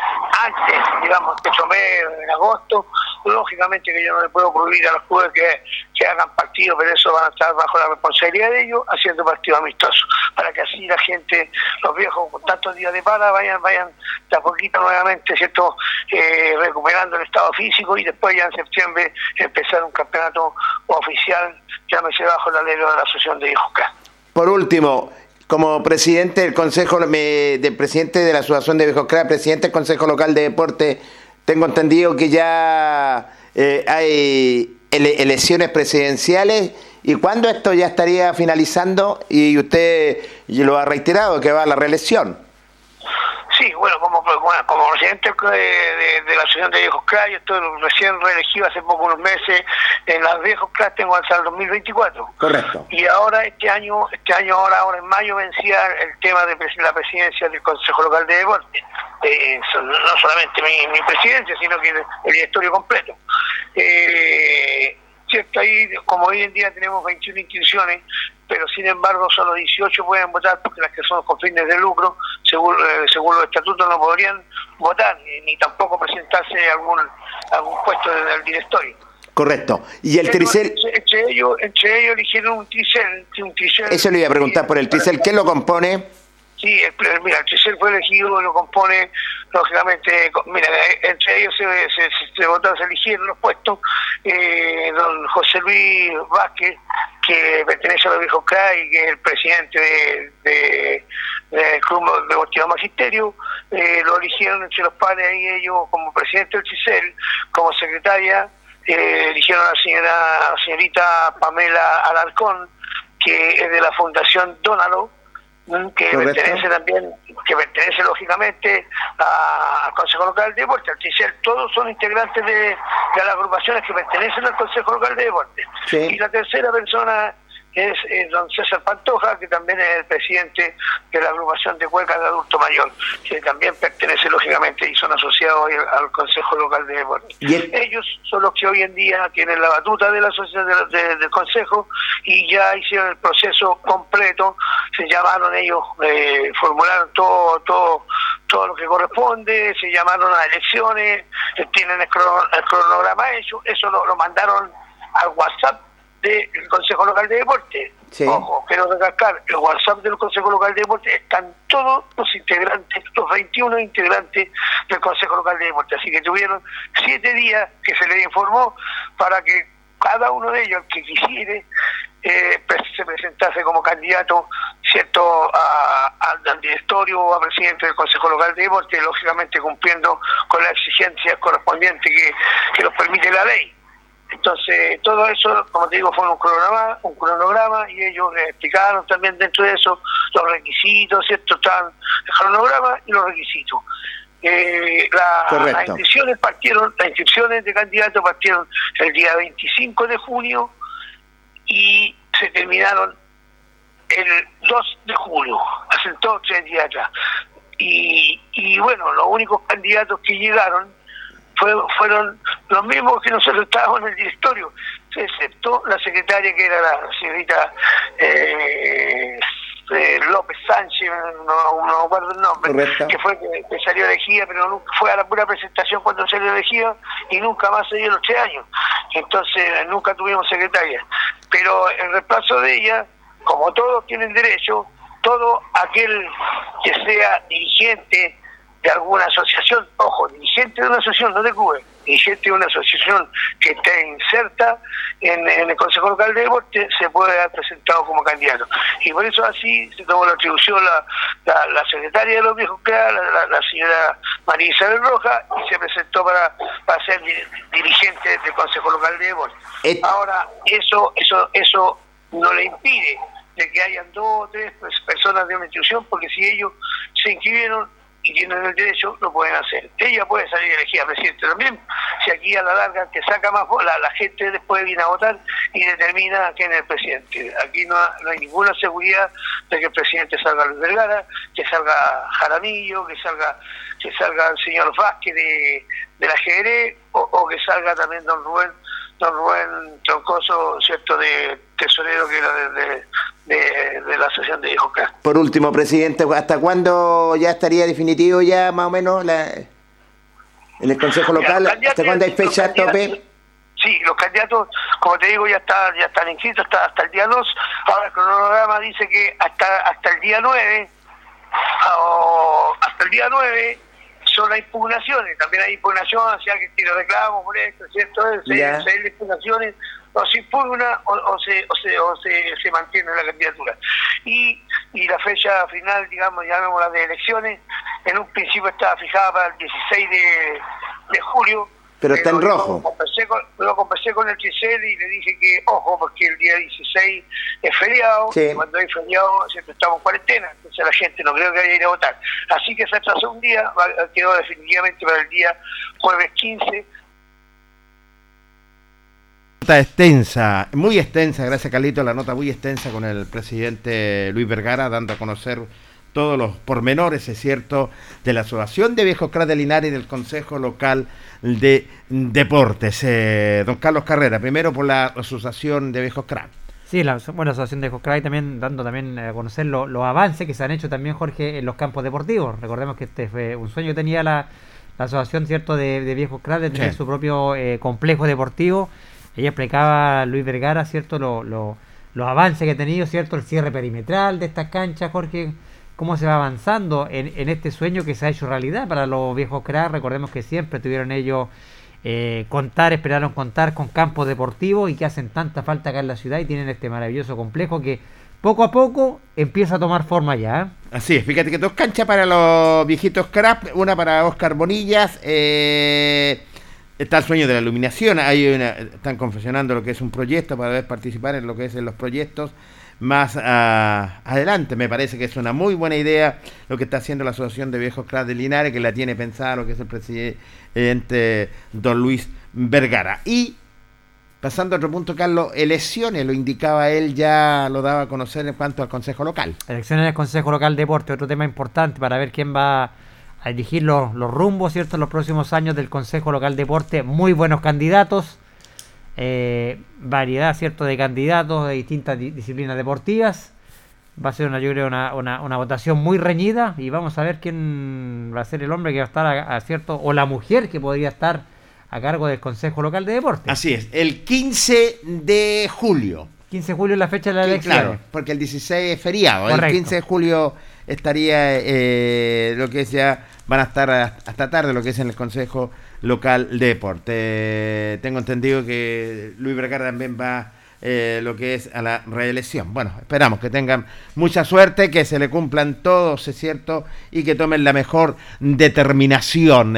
antes, digamos, que mes en agosto, lógicamente que yo no le puedo prohibir a los clubes que, que hagan partidos, pero eso van a estar bajo la responsabilidad de ellos, haciendo partidos amistosos, para que así la gente, los viejos con tantos días de para, vayan, vayan de a poquito nuevamente, ¿cierto?, eh, recuperando el estado físico y después ya en septiembre empezar un campeonato oficial, llámese bajo la ley de la Asociación de K. Por último, como presidente del Consejo, me- del presidente de la Asociación de Viejos Crack, presidente del Consejo Local de Deporte, tengo entendido que ya eh, hay ele- elecciones presidenciales. ¿Y cuándo esto ya estaría finalizando? Y usted lo ha reiterado, que va a la reelección. Sí, bueno, como, bueno, como presidente de, de- de la Asociación de Viejos CRA, yo estoy recién reelegido hace poco unos meses, en las Viejos CRA tengo hasta el 2024. Correcto. Y ahora, este año, este año ahora, ahora en mayo vencía el tema de la presidencia del Consejo Local de Deporte. Eh, no solamente mi, mi presidencia, sino que el, el directorio completo. Eh, cierto, ahí, como hoy en día tenemos 21 inscripciones, pero sin embargo solo 18 pueden votar porque las que son con fines de lucro, según, eh, según los estatutos, no podrían votar ni, ni tampoco presentarse a algún, algún puesto del directorio. Correcto. Y el Tricel, Entre, ellos, entre ellos eligieron un tricel. Un tricel eso le iba a preguntar por el Tricel, ¿qué lo compone? Sí, mira, el tricel fue elegido, lo compone, lógicamente, mira, eh, entre ellos se, se, votaron, se eligieron los puestos, eh, don José Luis Vázquez, que pertenece a los viejos CRAI, que es el presidente de, de- del Club Deportivo Magisterio, eh, lo eligieron entre los padres ahí ellos como presidente del CICEL, como secretaria, eligieron a la señora, la señorita Pamela Alarcón, que es de la Fundación Dónalo, que Correcto. pertenece también, que pertenece lógicamente a- al Consejo Local de Deporte, al TICEL, todos son integrantes de, de las agrupaciones que pertenecen al Consejo Local de Deporte. Sí. Y la tercera persona es eh, don César Pantoja, que también es el presidente de la agrupación de cuecas de adulto mayor, que también pertenece lógicamente y son asociados al, Consejo Local de Deportes. Ellos son los que hoy en día tienen la batuta de la de- de- del Consejo y ya hicieron el proceso completo, se llamaron ellos, eh, formularon todo, todo, todo lo que corresponde, se llamaron a elecciones, eh, tienen el, el cronograma hecho, eso lo, lo mandaron al WhatsApp del Consejo Local de Deporte. Ojo, quiero recalcar, el WhatsApp del Consejo Local de Deporte están todos los integrantes, los 21 integrantes del Consejo Local de Deporte. Así que tuvieron siete días que se les informó para que cada uno de ellos, el que quisiere, eh, pues, se presentase como candidato cierto a- a- al directorio o a presidente del Consejo Local de Deporte, lógicamente cumpliendo con las exigencias correspondientes que, que nos permite la ley. Entonces, todo eso, como te digo, fue un cronograma, un cronograma y ellos eh, explicaron también dentro de eso los requisitos, ¿cierto? Están el cronograma y los requisitos. Eh, la- las inscripciones partieron, las inscripciones de candidatos partieron el día 25 de junio y se terminaron el 2 de julio, hace todos tres días atrás. Y, y bueno, los únicos candidatos que llegaron fue- fueron los mismos que nosotros estábamos en el directorio, excepto la secretaria que era la señorita eh, eh, López Sánchez, no, no recuerdo el nombre, que fue que, que salió elegida, pero nunca, fue a la pura presentación cuando salió elegida y nunca más se dio los tres años. Entonces nunca tuvimos secretaria. Pero en reemplazo de ella, como todos tienen derecho, todo aquel que sea dirigente de alguna asociación, ojo, dirigente de una asociación, no de CUBE, dirigente de una asociación que esté inserta en, en el Consejo Local de Deporte, se puede haber presentado como candidato. Y por eso así se tomó la atribución la, la, la secretaria de los viejos la, la- la señora María Isabel Roja, y se presentó para, para ser di- dirigente del Consejo Local de Deporte. Ahora, eso, eso, eso no le impide de que hayan dos o tres personas de una institución, porque si ellos se inscribieron y tienen el derecho, lo pueden hacer. Ella puede salir elegida presidente también, si aquí a la larga que saca más la, la gente después viene a votar y determina quién es el presidente. Aquí no, no hay ninguna seguridad de que el presidente salga Luis Vergara, que salga Jaramillo, que salga que salga el señor Vázquez de, de la GR o, o que salga también don Rubén don Rubén Troncoso, cierto, de tesorero que era de, de, de- de la asociación de hijos K. Por último, presidente, ¿hasta cuándo ya estaría definitivo ya más o menos la, en el Consejo Local? los ¿Hasta cuándo hay fecha tope? Sí, los candidatos, como te digo, ya está, ya están inscritos hasta, hasta el día 2. Ahora el cronograma dice que hasta hasta el día 9, o hasta el día 9 son las impugnaciones. También hay impugnaciones, sea que tiene reclamos por esto, ¿cierto? Ya. se hay impugnaciones, o se impugna o, o se, o, se, o se, se mantiene la candidatura. Y, y la fecha final, digamos, llamémosla de elecciones, en un principio estaba fijada para el 16 de, de julio, Pero está en yo rojo. Conversé con, lo conversé con el Giselle y le dije que, ojo, porque el día 16 es feriado, Sí. y cuando hay feriado siempre estamos en cuarentena, entonces la gente no creo que vaya a ir a votar. Así que se atrasó un día, quedó definitivamente para el día jueves 15. Nota extensa, muy extensa, gracias Carlito, la nota muy extensa con el presidente Luis Vergara, dando a conocer todos los pormenores, es cierto, de la Asociación de Viejos Cras de Linares y del Consejo Local de Deportes. Eh, don Carlos Carrera, primero por la Asociación de Viejos Cras. Sí, la bueno, Asociación de Joscray también dando también a conocer lo- los avances que se han hecho también, Jorge, en los campos deportivos. Recordemos que este fue un sueño que tenía la, la Asociación cierto de, de Viejos Cras de tener Sí. su propio eh, complejo deportivo. Ella explicaba a Luis Vergara, cierto, lo- lo- los avances que ha tenido, cierto, el cierre perimetral de estas canchas, Jorge, cómo se va avanzando en, en este sueño que se ha hecho realidad para los viejos Cras. Recordemos que siempre tuvieron ellos eh, contar, esperaron contar con campos deportivos y que hacen tanta falta acá en la ciudad y tienen este maravilloso complejo que poco a poco empieza a tomar forma ya. ¿eh? Así es, fíjate que dos canchas para los viejitos Crap, una para Oscar Bonillas, eh, está el sueño de la iluminación, hay una, están confeccionando lo que es un proyecto para poder participar en lo que es en los proyectos más ah, adelante. Me parece que es una muy buena idea lo que está haciendo la Asociación de Viejos Cras de Linares, que la tiene pensada lo que es el presidente don Luis Vergara. Y Pasando a otro punto, Carlos, elecciones, lo indicaba él, ya lo daba a conocer en cuanto al Consejo Local. Elecciones del Consejo Local de Deporte, otro tema importante para ver quién va a dirigir los, los rumbos, ¿cierto?, en los próximos años del Consejo Local de Deporte. Muy buenos candidatos, eh, variedad, ¿cierto?, de candidatos de distintas di- disciplinas deportivas. Va a ser una, yo creo, una, una, una votación muy reñida y vamos a ver quién va a ser el hombre que va a estar, a, a cierto, o la mujer que podría estar a cargo del Consejo Local de Deporte. Así es, el 15 de julio. 15 de julio es la fecha de la elección. Claro, porque el 16 es feriado. El Correcto. 15 de julio estaría eh, lo que es ya, van a estar hasta tarde lo que es en el Consejo Local de Deporte. Eh, tengo entendido que Luis Bragar también va eh, lo que es a la reelección. Bueno, esperamos que tengan mucha suerte, que se le cumplan todos, es cierto, y que tomen la mejor determinación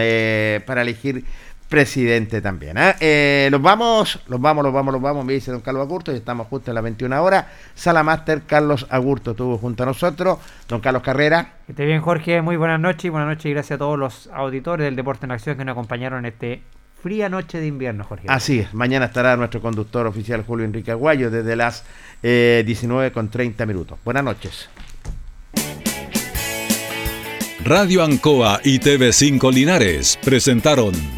para elegir presidente también. ¿ah? Eh, los vamos, los vamos, los vamos, los vamos, me dice don Carlos Agurto, y estamos justo en las 21 horas. Sala Master, Carlos Agurto estuvo junto a nosotros, don Carlos Carrera. Que esté bien, Jorge. Muy buenas noches y buenas noches y gracias a todos los auditores del Deporte en Acción que nos acompañaron en este fría noche de invierno, Jorge. Así es, mañana estará nuestro conductor oficial Julio Enrique Aguayo desde las eh, 19 con 30 minutos. Buenas noches. Radio Ancoa y TV5 Linares presentaron